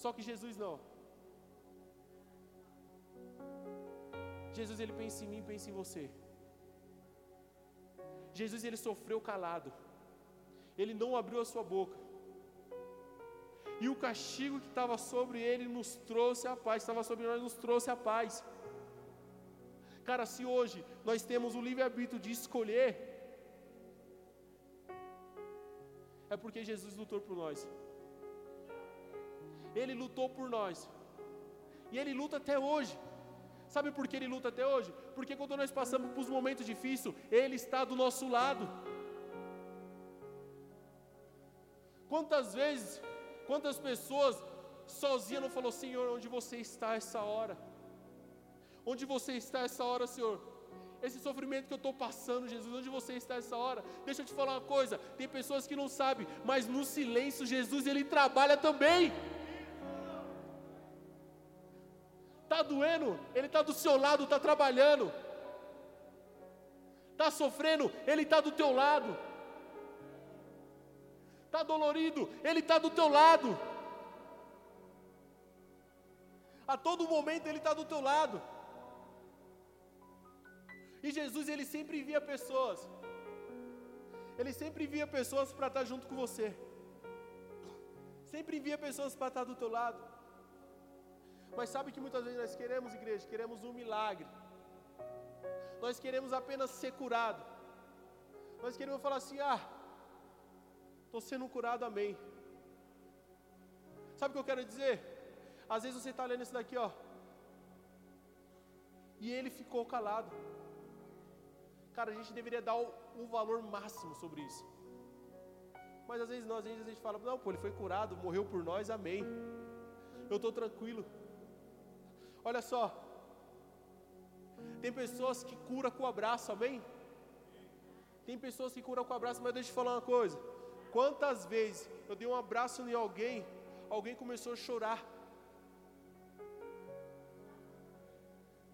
A: Só que Jesus não. Jesus ele pensa em mim, pensa em você. Jesus ele sofreu calado. Ele não abriu a sua boca. E o castigo que estava sobre ele nos trouxe a paz, estava sobre nós nos trouxe a paz. Cara, se hoje nós temos o livre-arbítrio de escolher, é porque Jesus lutou por nós. Ele lutou por nós. E ele luta até hoje. Sabe por que ele luta até hoje? Porque quando nós passamos por momentos difíceis, ele está do nosso lado. Quantas vezes, quantas pessoas sozinha não falou, Senhor, onde você está essa hora? Onde você está essa hora, Senhor? Esse sofrimento que eu estou passando, Jesus, onde você está essa hora? Deixa eu te falar uma coisa: tem pessoas que não sabem, mas no silêncio, Jesus, ele trabalha também. Doendo, Ele está do seu lado, está trabalhando. Está sofrendo, Ele está do teu lado. Está dolorido, Ele está do teu lado. A todo momento Ele está do teu lado. E Jesus, Ele sempre envia pessoas. Ele sempre envia pessoas para estar junto com você. Sempre envia pessoas para estar do teu lado. Mas sabe que muitas vezes nós queremos, igreja, queremos um milagre. Nós queremos apenas ser curado. Nós queremos falar assim: ah, estou sendo curado, amém. Sabe o que eu quero dizer? Às vezes você está lendo isso daqui, ó. E ele ficou calado. Cara, a gente deveria dar o, o valor máximo sobre isso. Mas às vezes nós, às vezes a gente fala, não, pô, ele foi curado, morreu por nós, amém. Eu estou tranquilo. Olha só. Tem pessoas que cura com o abraço, amém? Tem pessoas que curam com o abraço, mas deixa eu te falar uma coisa. Quantas vezes eu dei um abraço em alguém, alguém começou a chorar.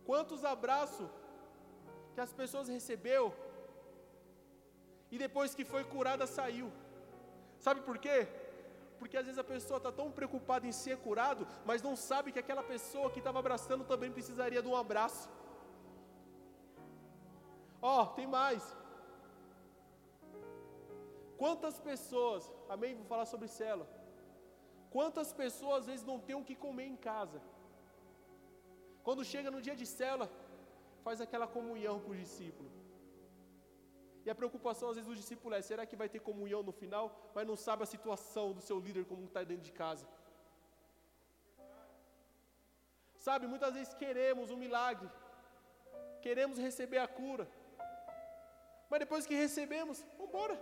A: Quantos abraços que as pessoas recebeu e depois que foi curada saiu. Sabe por quê? Porque às vezes a pessoa está tão preocupada em ser curado, mas não sabe que aquela pessoa que estava abraçando também precisaria de um abraço. Ó, oh, tem mais. Quantas pessoas, amém? Vou falar sobre célula. Quantas pessoas às vezes não têm o que comer em casa? Quando chega no dia de célula, faz aquela comunhão com os discípulos. E a preocupação às vezes do discípulo é: será que vai ter comunhão no final? Mas não sabe a situação do seu líder como está dentro de casa. Sabe, muitas vezes queremos um milagre, queremos receber a cura, mas depois que recebemos, vamos embora.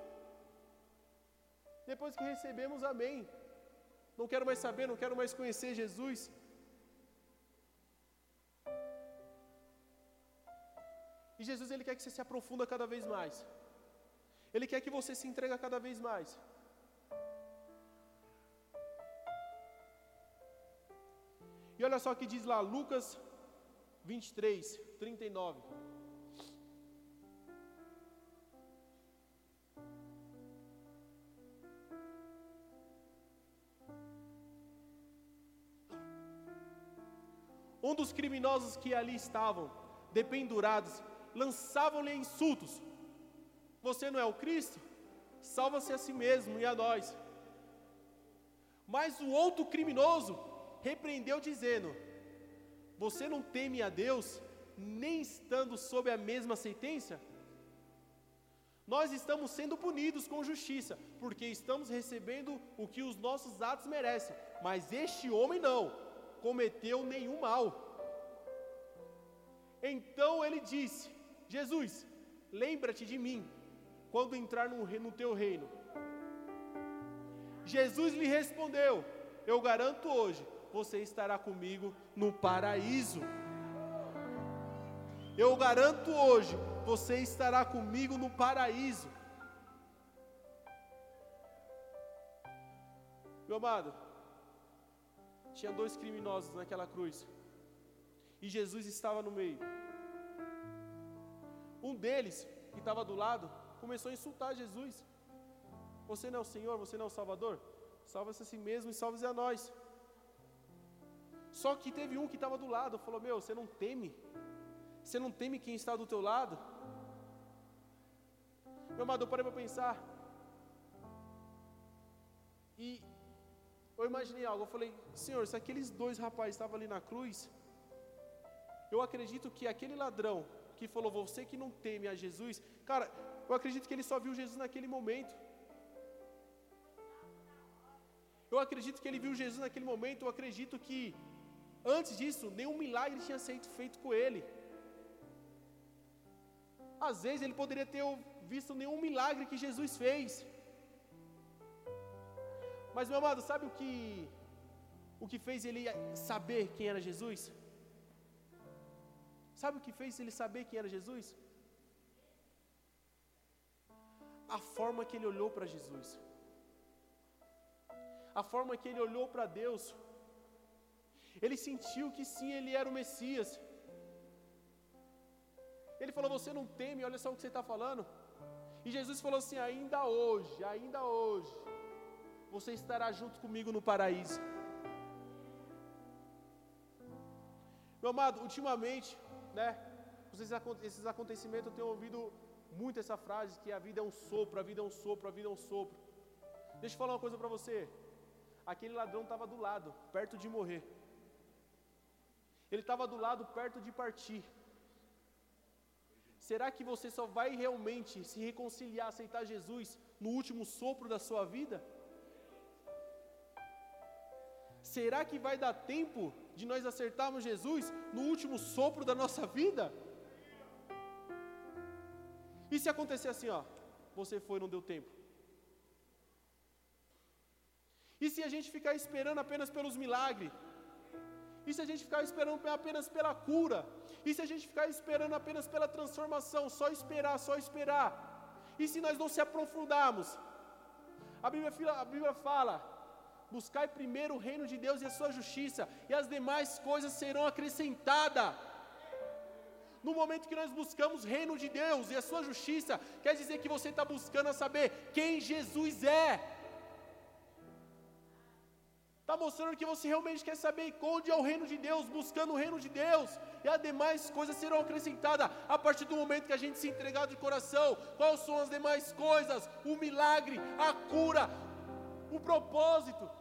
A: Depois que recebemos, amém. Não quero mais saber, não quero mais conhecer Jesus. E Jesus ele quer que você se aprofunda cada vez mais. Ele quer que você se entrega cada vez mais. E olha só o que diz lá, Lucas 23, 39. Um dos criminosos que ali estavam, dependurados, lançavam-lhe insultos. Você não é o Cristo? Salva-se a si mesmo e a nós. Mas o outro criminoso repreendeu, dizendo: Você não teme a Deus, nem estando sob a mesma sentença? Nós estamos sendo punidos com justiça, porque estamos recebendo o que os nossos atos merecem, mas este homem não, cometeu nenhum mal. Então ele disse: Jesus, lembra-te de mim quando entrar no, no teu reino. Jesus lhe respondeu: Eu garanto hoje, você estará comigo no paraíso. Eu garanto hoje, você estará comigo no paraíso. Meu amado, tinha dois criminosos naquela cruz. E Jesus estava no meio. Um deles, que estava do lado, começou a insultar Jesus. Você não é o Senhor, você não é o Salvador? Salva-se a si mesmo e salve-se a nós. Só que teve um que estava do lado, falou: Meu, você não teme? Você não teme quem está do teu lado? Meu amado, eu parei para pensar. E eu imaginei algo, eu falei, Senhor, se aqueles dois rapazes estavam ali na cruz, eu acredito que aquele ladrão que falou, você que não teme a Jesus, cara, eu acredito que ele só viu Jesus naquele momento. Eu acredito que ele viu Jesus naquele momento, eu acredito que antes disso, nenhum milagre tinha sido feito com ele. Às vezes ele poderia ter visto nenhum milagre que Jesus fez. Mas, meu amado, sabe o que, o que fez ele saber quem era Jesus? Sabe o que fez ele saber quem era Jesus? A forma que ele olhou para Jesus, a forma que ele olhou para Deus, ele sentiu que sim, ele era o Messias. Ele falou: Você não teme, olha só o que você está falando. E Jesus falou assim: Ainda hoje, ainda hoje, você estará junto comigo no paraíso. Meu amado, ultimamente, né, esses acontecimentos eu tenho ouvido muito essa frase que a vida é um sopro, a vida é um sopro, a vida é um sopro. Deixa eu falar uma coisa para você. Aquele ladrão estava do lado, perto de morrer. Ele estava do lado, perto de partir. Será que você só vai realmente se reconciliar, aceitar Jesus no último sopro da sua vida? Será que vai dar tempo de nós acertarmos Jesus no último sopro da nossa vida? E se acontecer assim, ó, você foi não deu tempo? E se a gente ficar esperando apenas pelos milagres? E se a gente ficar esperando apenas pela cura? E se a gente ficar esperando apenas pela transformação? Só esperar, só esperar. E se nós não se aprofundarmos? A Bíblia, a Bíblia fala Buscai primeiro o reino de Deus e a sua justiça, e as demais coisas serão acrescentadas. No momento que nós buscamos o reino de Deus e a sua justiça, quer dizer que você está buscando saber quem Jesus é. Está mostrando que você realmente quer saber onde é o reino de Deus, buscando o reino de Deus, e as demais coisas serão acrescentadas a partir do momento que a gente se entregar de coração. Quais são as demais coisas? O milagre, a cura, o propósito.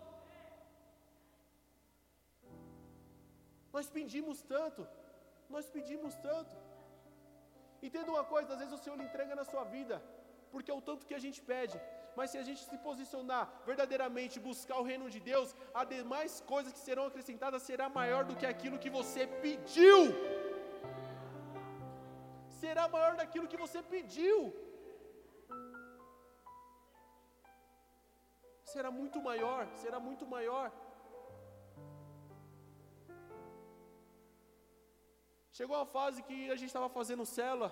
A: Nós pedimos tanto, nós pedimos tanto. Entenda uma coisa: às vezes o Senhor entrega na sua vida, porque é o tanto que a gente pede, mas se a gente se posicionar verdadeiramente, buscar o reino de Deus, as demais coisas que serão acrescentadas será maior do que aquilo que você pediu. Será maior daquilo que você pediu. Será muito maior, será muito maior. Chegou a fase que a gente estava fazendo cela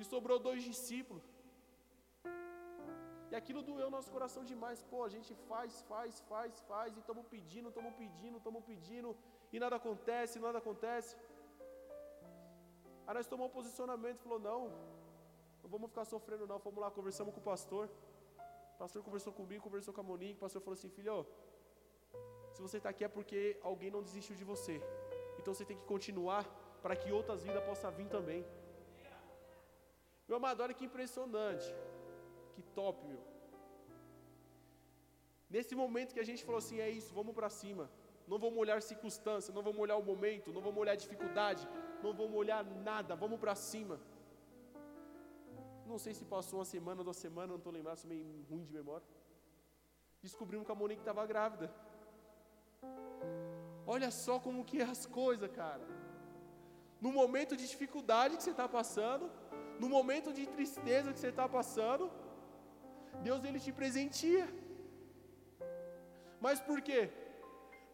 A: e sobrou dois discípulos. E aquilo doeu nosso coração demais. Pô, a gente faz, faz, faz, faz, e estamos pedindo, estamos pedindo, estamos pedindo, e nada acontece, nada acontece. Aí nós tomamos um posicionamento, falou, não, não vamos ficar sofrendo não, fomos lá, conversamos com o pastor. O pastor conversou comigo, conversou com a Monique, o pastor falou assim, filho, se você está aqui é porque alguém não desistiu de você. Então você tem que continuar para que outras vidas possam vir também. Meu amado, olha que impressionante. Que top, meu. Nesse momento que a gente falou assim, é isso, vamos para cima. Não vamos olhar circunstância, não vamos olhar o momento, não vamos olhar dificuldade, não vamos olhar nada, vamos para cima. Não sei se passou uma semana, duas semanas, não estou lembrado, sou meio ruim de memória. Descobrimos que a Monique estava grávida. Olha só como que é as coisas, cara. No momento de dificuldade que você está passando, no momento de tristeza que você está passando, Deus ele te presentia. Mas por quê?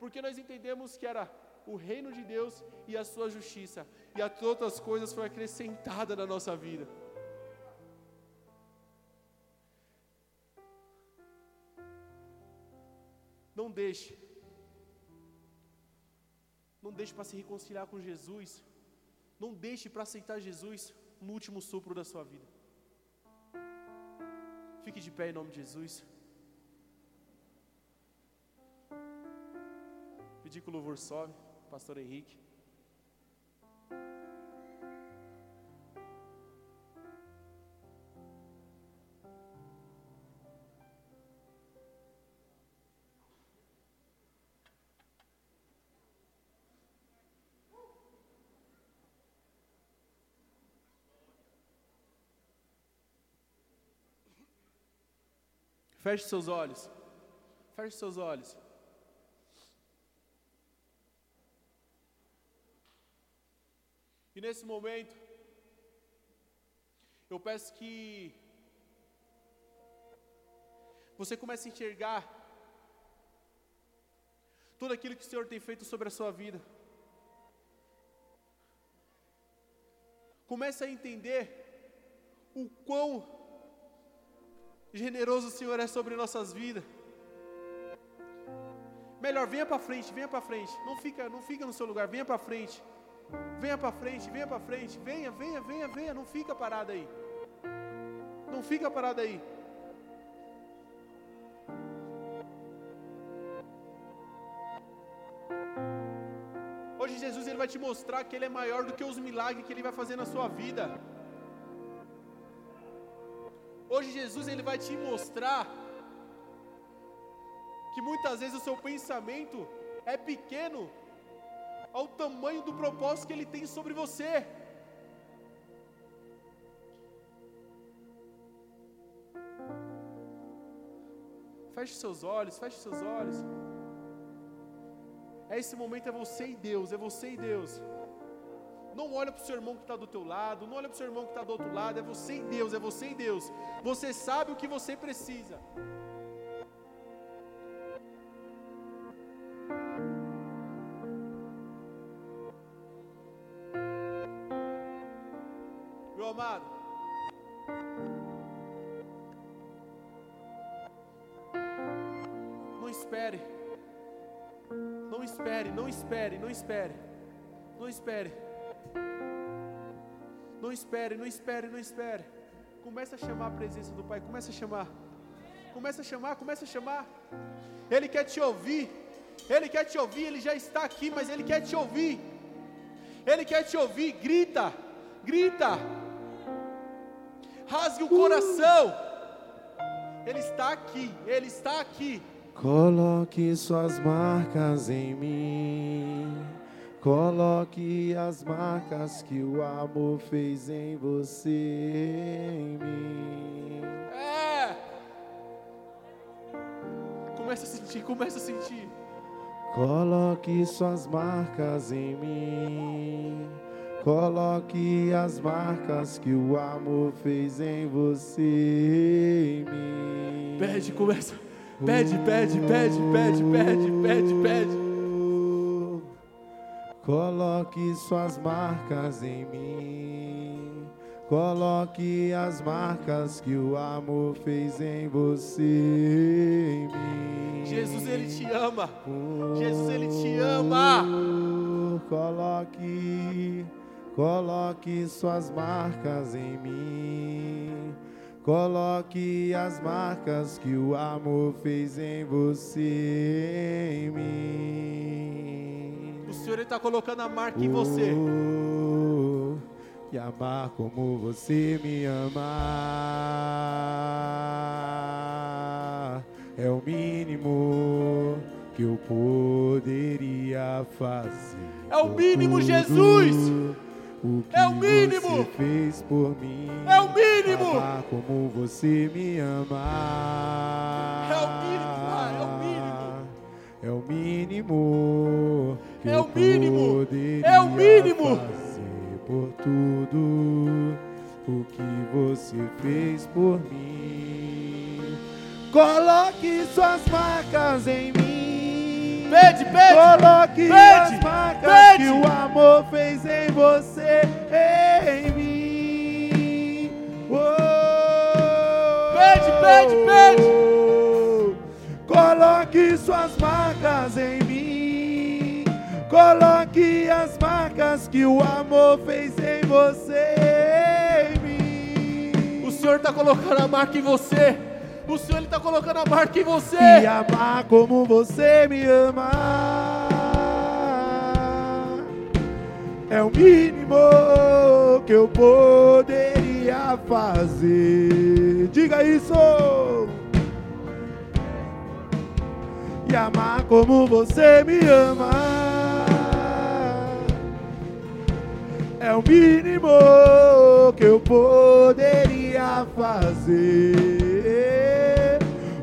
A: Porque nós entendemos que era o reino de Deus e a sua justiça, e a todas as coisas foi acrescentada na nossa vida. Não deixe, não deixe para se reconciliar com Jesus, não deixe para aceitar Jesus no último sopro da sua vida. Fique de pé em nome de Jesus. Pedir que o louvor sobe, Pastor Henrique. Feche seus olhos. Feche seus olhos. E nesse momento, eu peço que você comece a enxergar tudo aquilo que o Senhor tem feito sobre a sua vida. Comece a entender o quão generoso o Senhor é sobre nossas vidas. Melhor, venha para frente, venha para frente. Não fica, não fica no seu lugar, venha para frente. Venha para frente, venha para frente. Venha, venha, venha, venha. Não fica parado aí. Não fica parado aí. Hoje Jesus ele vai te mostrar que ele é maior do que os milagres que ele vai fazer na sua vida. Jesus ele vai te mostrar que muitas vezes o seu pensamento é pequeno ao tamanho do propósito que ele tem sobre você. Feche seus olhos, feche seus olhos. É esse momento, é você e Deus, é você e Deus. Não olha para o seu irmão que está do teu lado, não olha para o seu irmão que está do outro lado, é você e Deus, é você e Deus. Você sabe o que você precisa. Meu amado, não espere, não espere, não espere, não espere, não espere. Espere, não espere, não espere. Comece a chamar a presença do Pai, comece a chamar. Começa a chamar, começa a chamar. Ele quer te ouvir. Ele quer te ouvir, ele já está aqui, mas ele quer te ouvir. Ele quer te ouvir, grita, grita. Rasgue o coração. Ele está aqui, ele está aqui.
C: Coloque suas marcas em mim. Coloque as marcas que o amor fez em você, em mim.
A: É. Começa a sentir, começa a sentir.
C: Coloque suas marcas em mim. Coloque as marcas que o amor fez em você, em mim.
A: Pede, começa. Pede, pede, pede, pede, pede, pede, pede.
C: Coloque suas marcas em mim. Coloque as marcas que o amor fez em você, em mim.
A: Jesus, Ele te ama. Jesus, Ele te ama.
C: Coloque, coloque suas marcas em mim. Coloque as marcas que o amor fez em você, em mim.
A: O Senhor está colocando a marca em você.
C: Oh, E amar como você me ama é o mínimo que eu poderia fazer.
A: É o mínimo, Jesus.
C: O que
A: É o mínimo.
C: Você fez por mim.
A: É o mínimo.
C: Amar como você me ama.
A: É o mínimo, Pai, é o mínimo.
C: É o mínimo. que
A: É o mínimo. É o mínimo.
C: Fazer por tudo o que você fez por mim. Coloque suas marcas em mim.
A: Pede, pede.
C: Coloque
A: Pede,
C: as marcas
A: pede.
C: que o amor fez em você, em mim. Oh,
A: Pede, pede, pede.
C: Coloque suas marcas em mim. Coloque as marcas que o amor fez em você, em mim.
A: O Senhor está colocando a marca em você. O Senhor está colocando a marca em você.
C: E amar como você me ama é o mínimo que eu poderia fazer. Diga isso. E amar como você me ama é o mínimo que eu poderia fazer.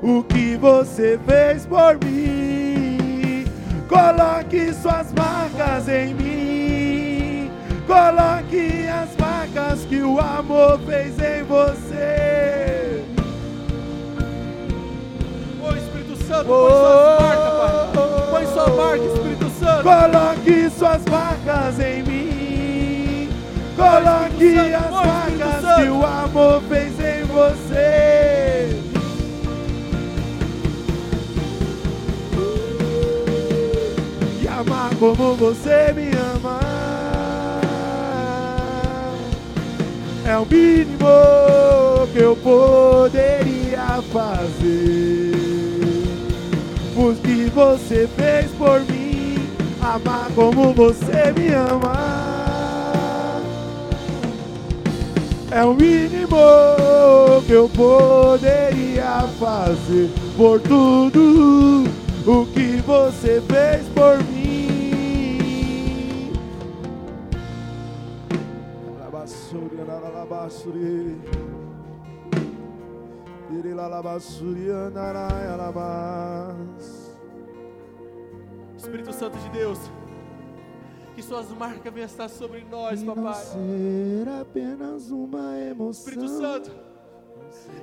C: O que você fez por mim, coloque suas marcas em mim. Coloque as marcas que o amor fez em você.
A: Ô Espírito Santo, põe
C: Coloque suas marcas em mim. Coloque as marcas que o amor fez em você. E amar como você me ama é o mínimo que eu poderia fazer. O que você fez por mim, amar como você me ama. É o mínimo que eu poderia fazer por tudo o que você fez por mim. Alabassuri, alalabassuri. Irilalabasuri, andarai, alabas.
A: Espírito Santo de Deus, que suas marcas venham estar sobre nós,
C: E não
A: papai.
C: ser apenas uma emoção.
A: Espírito Santo,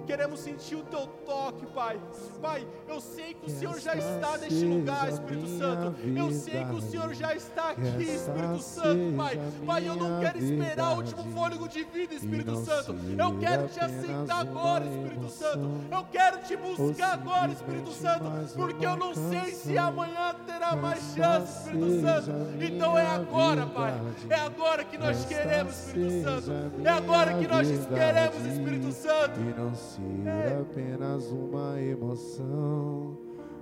A: queremos sentir o teu toque, Pai. Pai, eu sei que o Senhor já está neste lugar, Espírito Santo. Eu sei que o Senhor já está aqui, Espírito Santo, Pai. Pai, eu não quero esperar o último fôlego de vida, Espírito Santo. Eu quero te aceitar agora, Espírito Santo. Eu quero te buscar agora, Espírito Santo, porque eu não sei se amanhã terá mais chance, Espírito Santo. Então é agora, Pai. É agora que nós queremos, Espírito Santo. É agora que nós queremos, Espírito Santo.
C: Ser apenas uma emoção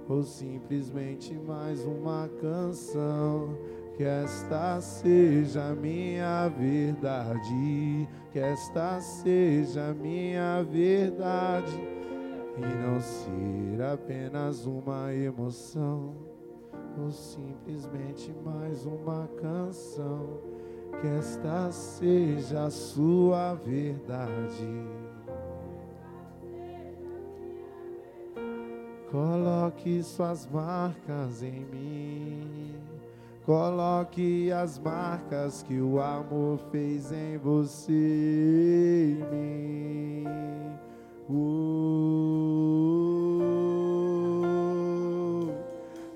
C: ou simplesmente mais uma canção. Que esta seja minha verdade, que esta seja minha verdade, e não ser apenas uma emoção ou simplesmente mais uma canção. Que esta seja a sua verdade. Coloque suas marcas em mim. Coloque as marcas que o amor fez em você e mim. Uh,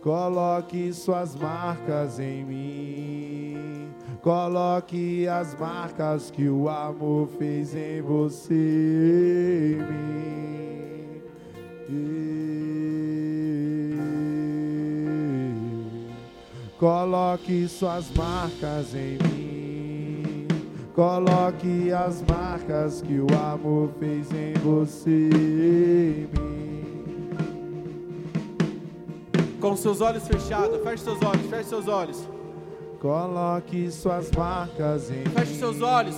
C: coloque suas marcas em mim. Coloque as marcas que o amor fez em você e mim. Coloque suas marcas em mim. Coloque as marcas que o amor fez em você e em mim.
A: Com seus olhos fechados, feche seus olhos, feche seus olhos.
C: Coloque suas marcas em
A: Feche
C: mim.
A: seus olhos.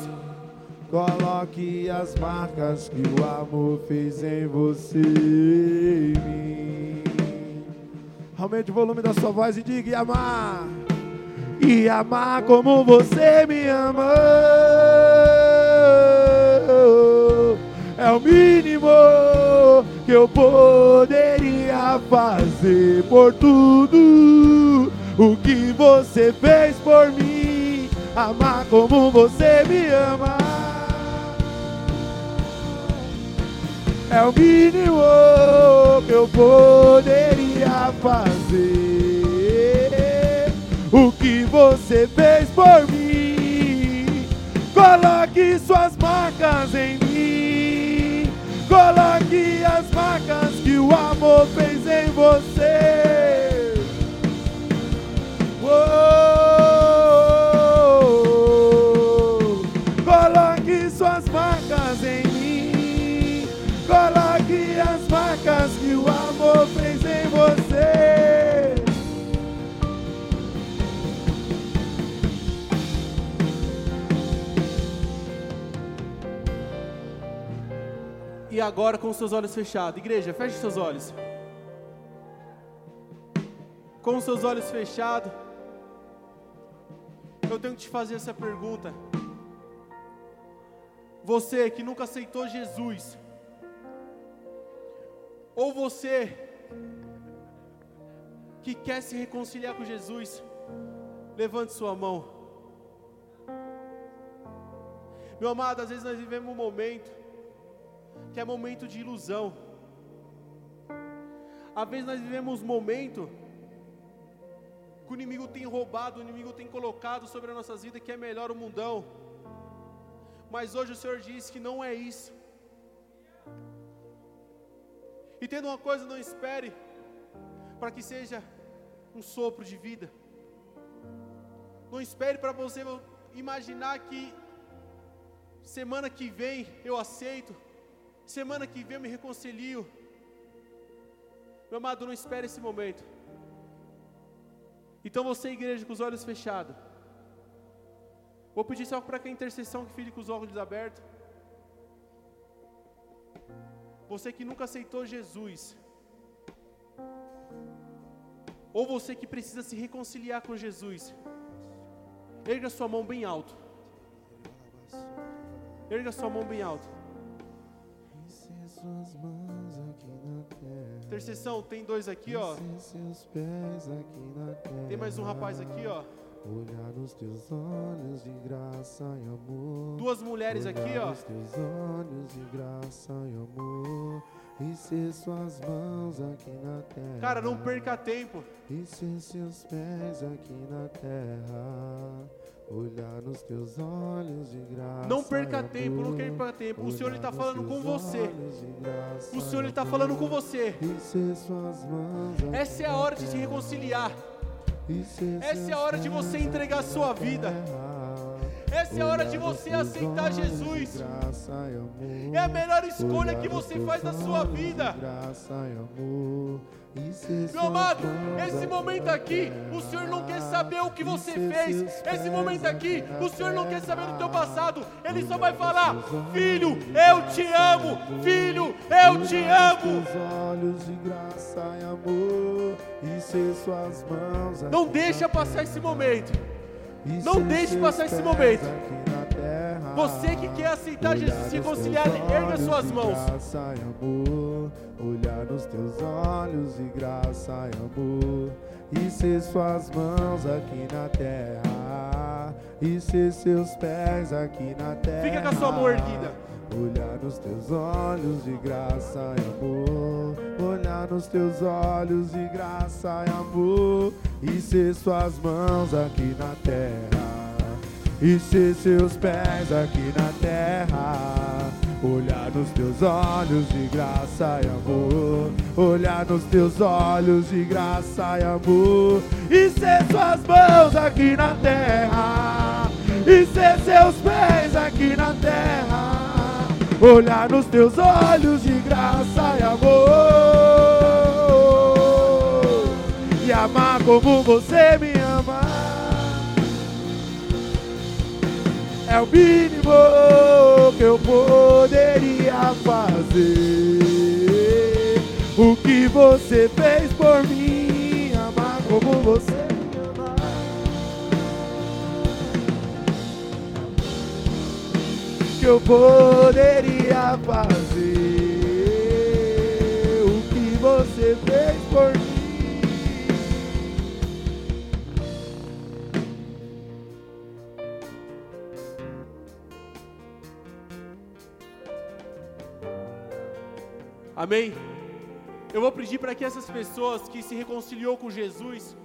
C: Coloque as marcas que o amor fez em você e em mim. Aumente o volume da sua voz e diga: e amar. E amar como você me ama. É o mínimo que eu poderia fazer por tudo o que você fez por mim. Amar como você me ama. É o mínimo que eu poderia fazer. O que você fez por mim. Coloque suas marcas em mim. Coloque as marcas que o amor fez em você.
A: Agora com seus olhos fechados. Igreja, feche seus olhos. Com seus olhos fechados. Eu tenho que te fazer essa pergunta. Você que nunca aceitou Jesus, ou você que quer se reconciliar com Jesus, levante sua mão. Meu amado, às vezes nós vivemos um momento que é momento de ilusão. Às vezes nós vivemos momento que o inimigo tem roubado, o inimigo tem colocado sobre as nossas vidas que é melhor o mundão. Mas hoje o Senhor diz que não é isso. E tendo uma coisa, não espere para que seja um sopro de vida. Não espere para você imaginar que semana que vem eu aceito, semana que vem eu me reconcilio. Meu amado, não espere esse momento. Então você, igreja, com os olhos fechados. Vou pedir só para que a intercessão que fique com os olhos abertos. Você que nunca aceitou Jesus. Ou você que precisa se reconciliar com Jesus. Erga sua mão bem alto. Erga sua mão bem alto.
C: Suas mãos aqui na terra.
A: Intercessão, tem dois aqui, ó.
C: aqui.
A: Tem mais um rapaz aqui, ó.
C: Olhar nos teus olhos de graça e amor.
A: Duas mulheres aqui,
C: Olhar
A: ó.
C: nos teus olhos de graça e amor. E ser suas mãos aqui na terra.
A: Cara, não perca tempo.
C: E ser seus pés aqui na terra. Olhar nos teus olhos de graça.
A: Não perca tempo, não perca tempo. O Senhor ele está
C: nos
A: falando com você. O Senhor ele está falando com você. Essa é a hora de se reconciliar. Essa é a hora de você entregar a sua vida. Essa é a hora de você aceitar Jesus. É a melhor escolha que você faz na sua vida. Meu amado, esse momento aqui, o Senhor não quer saber o que você fez. Esse momento aqui, o Senhor não quer saber do teu passado. Ele só vai falar: Filho, eu te amo. Filho, eu te amo. olhos de graça e amor e ser suas mãos. Não deixa passar esse momento. Não deixe passar esse momento. Você que quer aceitar Jesus se reconciliar, erga suas mãos. Olhar nos teus olhos de graça e amor, e ser suas mãos aqui na terra, e ser seus pés aqui na terra. Fica com a sua mão erguida. Olhar nos teus olhos de graça e amor, olhar nos teus olhos de graça e amor, e ser suas mãos aqui na terra e ser seus pés aqui na terra. Olhar nos teus olhos de graça e amor. Olhar nos teus olhos de graça e amor. E ser suas mãos aqui na terra. E ser seus pés aqui na terra. Olhar nos teus olhos de graça e amor. E amar como você me ama. é o mínimo que eu poderia fazer. O que você fez por mim, amar como você Que eu poderia fazer. O que você fez por mim. Amém? Eu vou pedir para que essas pessoas que se reconciliou com Jesus,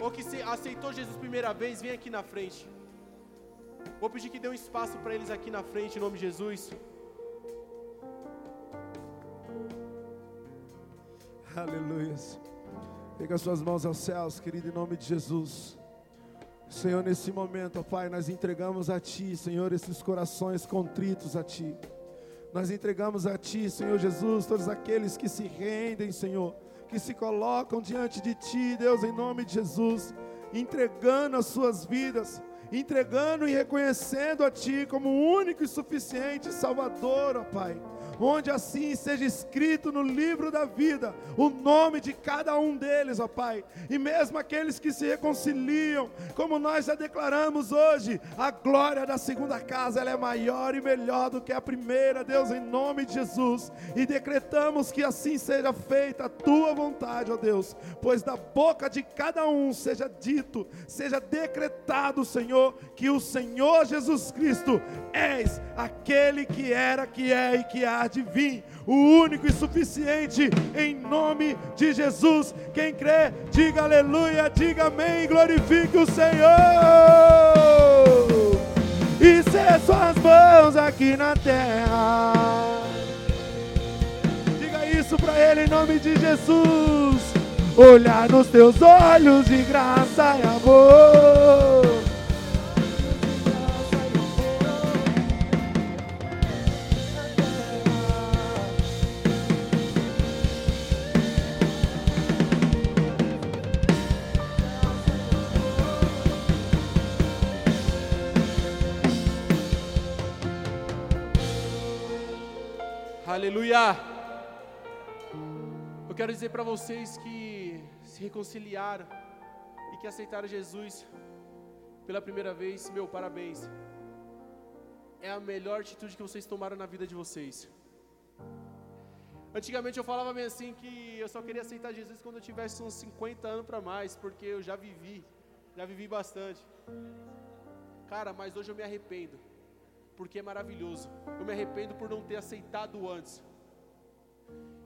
A: ou que aceitou Jesus primeira vez, venham aqui na frente. Vou pedir que dê um espaço para eles aqui na frente, em nome de Jesus.
C: Aleluia. Pega suas mãos aos céus, querido, em nome de Jesus. Senhor, nesse momento, ó Pai, nós entregamos a Ti, Senhor, esses corações contritos a Ti. Nós entregamos a Ti, Senhor Jesus, todos aqueles que se rendem, Senhor, que se colocam diante de Ti, Deus, em nome de Jesus, entregando as suas vidas, entregando e reconhecendo a Ti como único e suficiente Salvador, ó Pai onde assim seja escrito no livro da vida o nome de cada um deles, ó Pai, e mesmo aqueles que se reconciliam, como nós já declaramos hoje, a glória da segunda casa ela é maior e melhor do que a primeira, Deus, em nome de Jesus, e decretamos que assim seja feita a tua vontade, ó Deus, pois da boca de cada um seja dito, seja decretado, Senhor, que o Senhor Jesus Cristo és aquele que era, que é e que há de vir, o único e suficiente, em nome de Jesus. Quem crê, diga aleluia, diga amém, glorifique o Senhor. E ser suas mãos aqui na terra. Diga isso para Ele em nome de Jesus. Olhar nos teus olhos de graça e amor
A: Aleluia! Eu quero dizer para vocês que se reconciliaram e que aceitaram Jesus pela primeira vez, meu parabéns. É a melhor atitude que vocês tomaram na vida de vocês. Antigamente eu falava meio assim que eu só queria aceitar Jesus quando eu tivesse uns 50 anos para mais, porque eu já vivi, já vivi bastante. Cara, mas hoje eu me arrependo porque é maravilhoso. Eu me arrependo por não ter aceitado antes.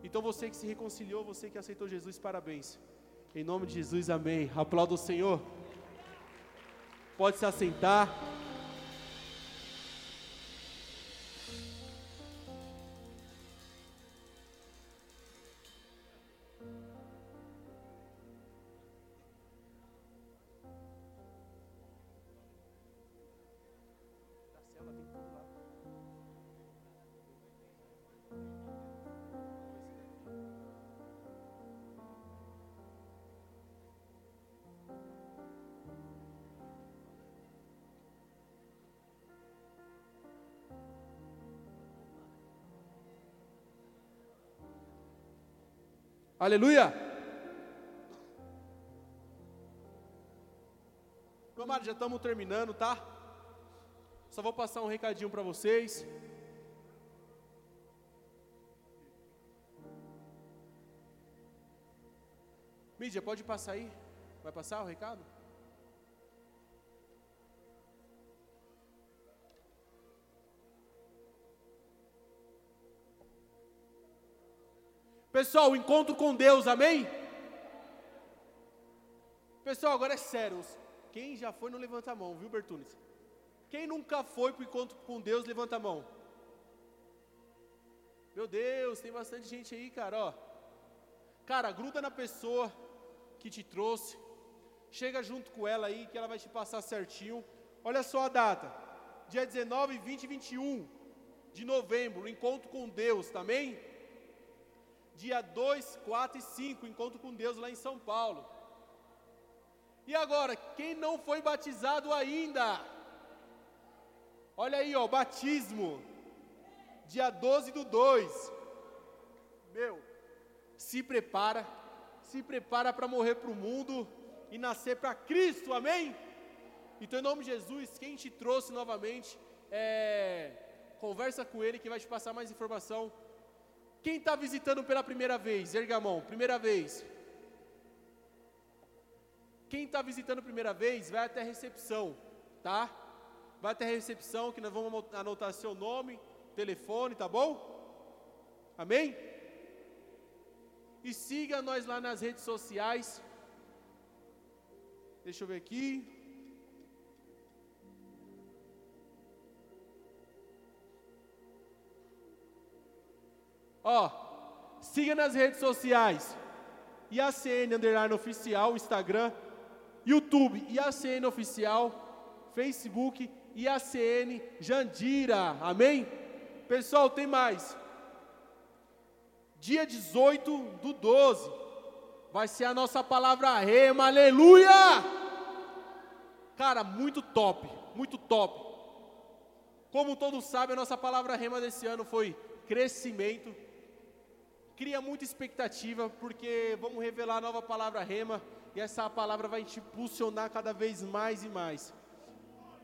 A: Então você que se reconciliou, você que aceitou Jesus, parabéns. Em nome de Jesus, amém. Aplauda o Senhor. Pode se assentar. Aleluia! Tomara, já estamos terminando, tá? Só vou passar um recadinho para vocês. Mídia, pode passar aí? Vai passar o recado? Pessoal, o encontro com Deus, amém? Pessoal, agora é sério. Quem já foi não levanta a mão, viu, Bertunes? Quem nunca foi para o encontro com Deus, levanta a mão. Meu Deus, tem bastante gente aí, cara, ó. Cara, gruda na pessoa que te trouxe. Chega junto com ela aí, que ela vai te passar certinho. Olha só a data. Dia 19, 20 e 21 de novembro, encontro com Deus, também? Tá dia 2, 4 e 5, encontro com Deus lá em São Paulo. E agora, quem não foi batizado ainda? Olha aí, ó, batismo. Dia 12 do 2. Meu, se prepara, se prepara para morrer para o mundo e nascer para Cristo, amém? Então, em nome de Jesus, quem te trouxe novamente, é, conversa com ele que vai te passar mais informação quem está visitando pela primeira vez? Erga a mão, primeira vez. Quem está visitando primeira vez, vai até a recepção, tá? Vai até a recepção, que nós vamos anotar seu nome, telefone, tá bom? Amém? E siga nós lá nas redes sociais. Deixa eu ver aqui. Ó, siga nas redes sociais. IACN Underline Oficial, Instagram, YouTube, IACN Oficial, Facebook, IACN Jandira. Amém? Pessoal, tem mais. Dia 18 do 12, vai ser a nossa palavra rema, aleluia! Cara, muito top, muito top. Como todos sabem, a nossa palavra rema desse ano foi crescimento cria muita expectativa, porque vamos revelar a nova palavra rema, e essa palavra vai te impulsionar cada vez mais e mais.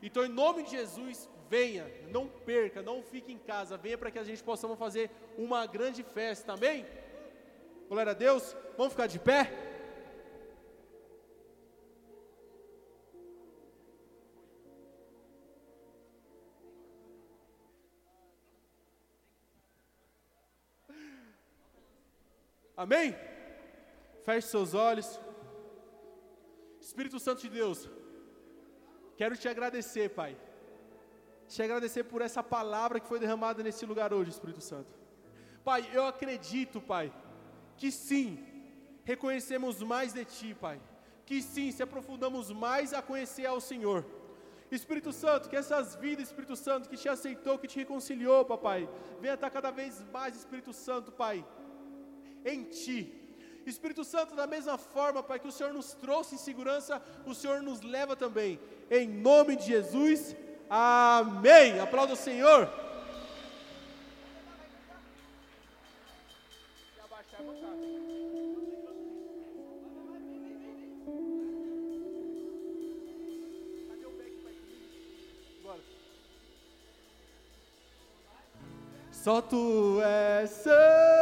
A: Então, em nome de Jesus, venha, não perca, não fique em casa, venha para que a gente possa fazer uma grande festa, amém? Glória a Deus, vamos ficar de pé? Amém? Feche seus olhos. Espírito Santo de Deus, quero te agradecer, Pai. Te agradecer por essa palavra que foi derramada nesse lugar hoje, Espírito Santo. Pai, eu acredito, Pai, que sim, reconhecemos mais de Ti, Pai. Que sim, se aprofundamos mais a conhecer ao Senhor. Espírito Santo, que essas vidas, Espírito Santo, que te aceitou, que te reconciliou, papai, venha estar cada vez mais, Espírito Santo, Pai, em ti. Espírito Santo, da mesma forma, Pai, que o Senhor nos trouxe em segurança, o Senhor nos leva também. Em nome de Jesus, amém. Aplauda o Senhor. Só tu és santo.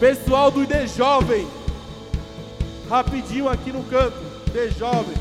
A: Pessoal do ID Jovem, rapidinho aqui no canto, de Jovem.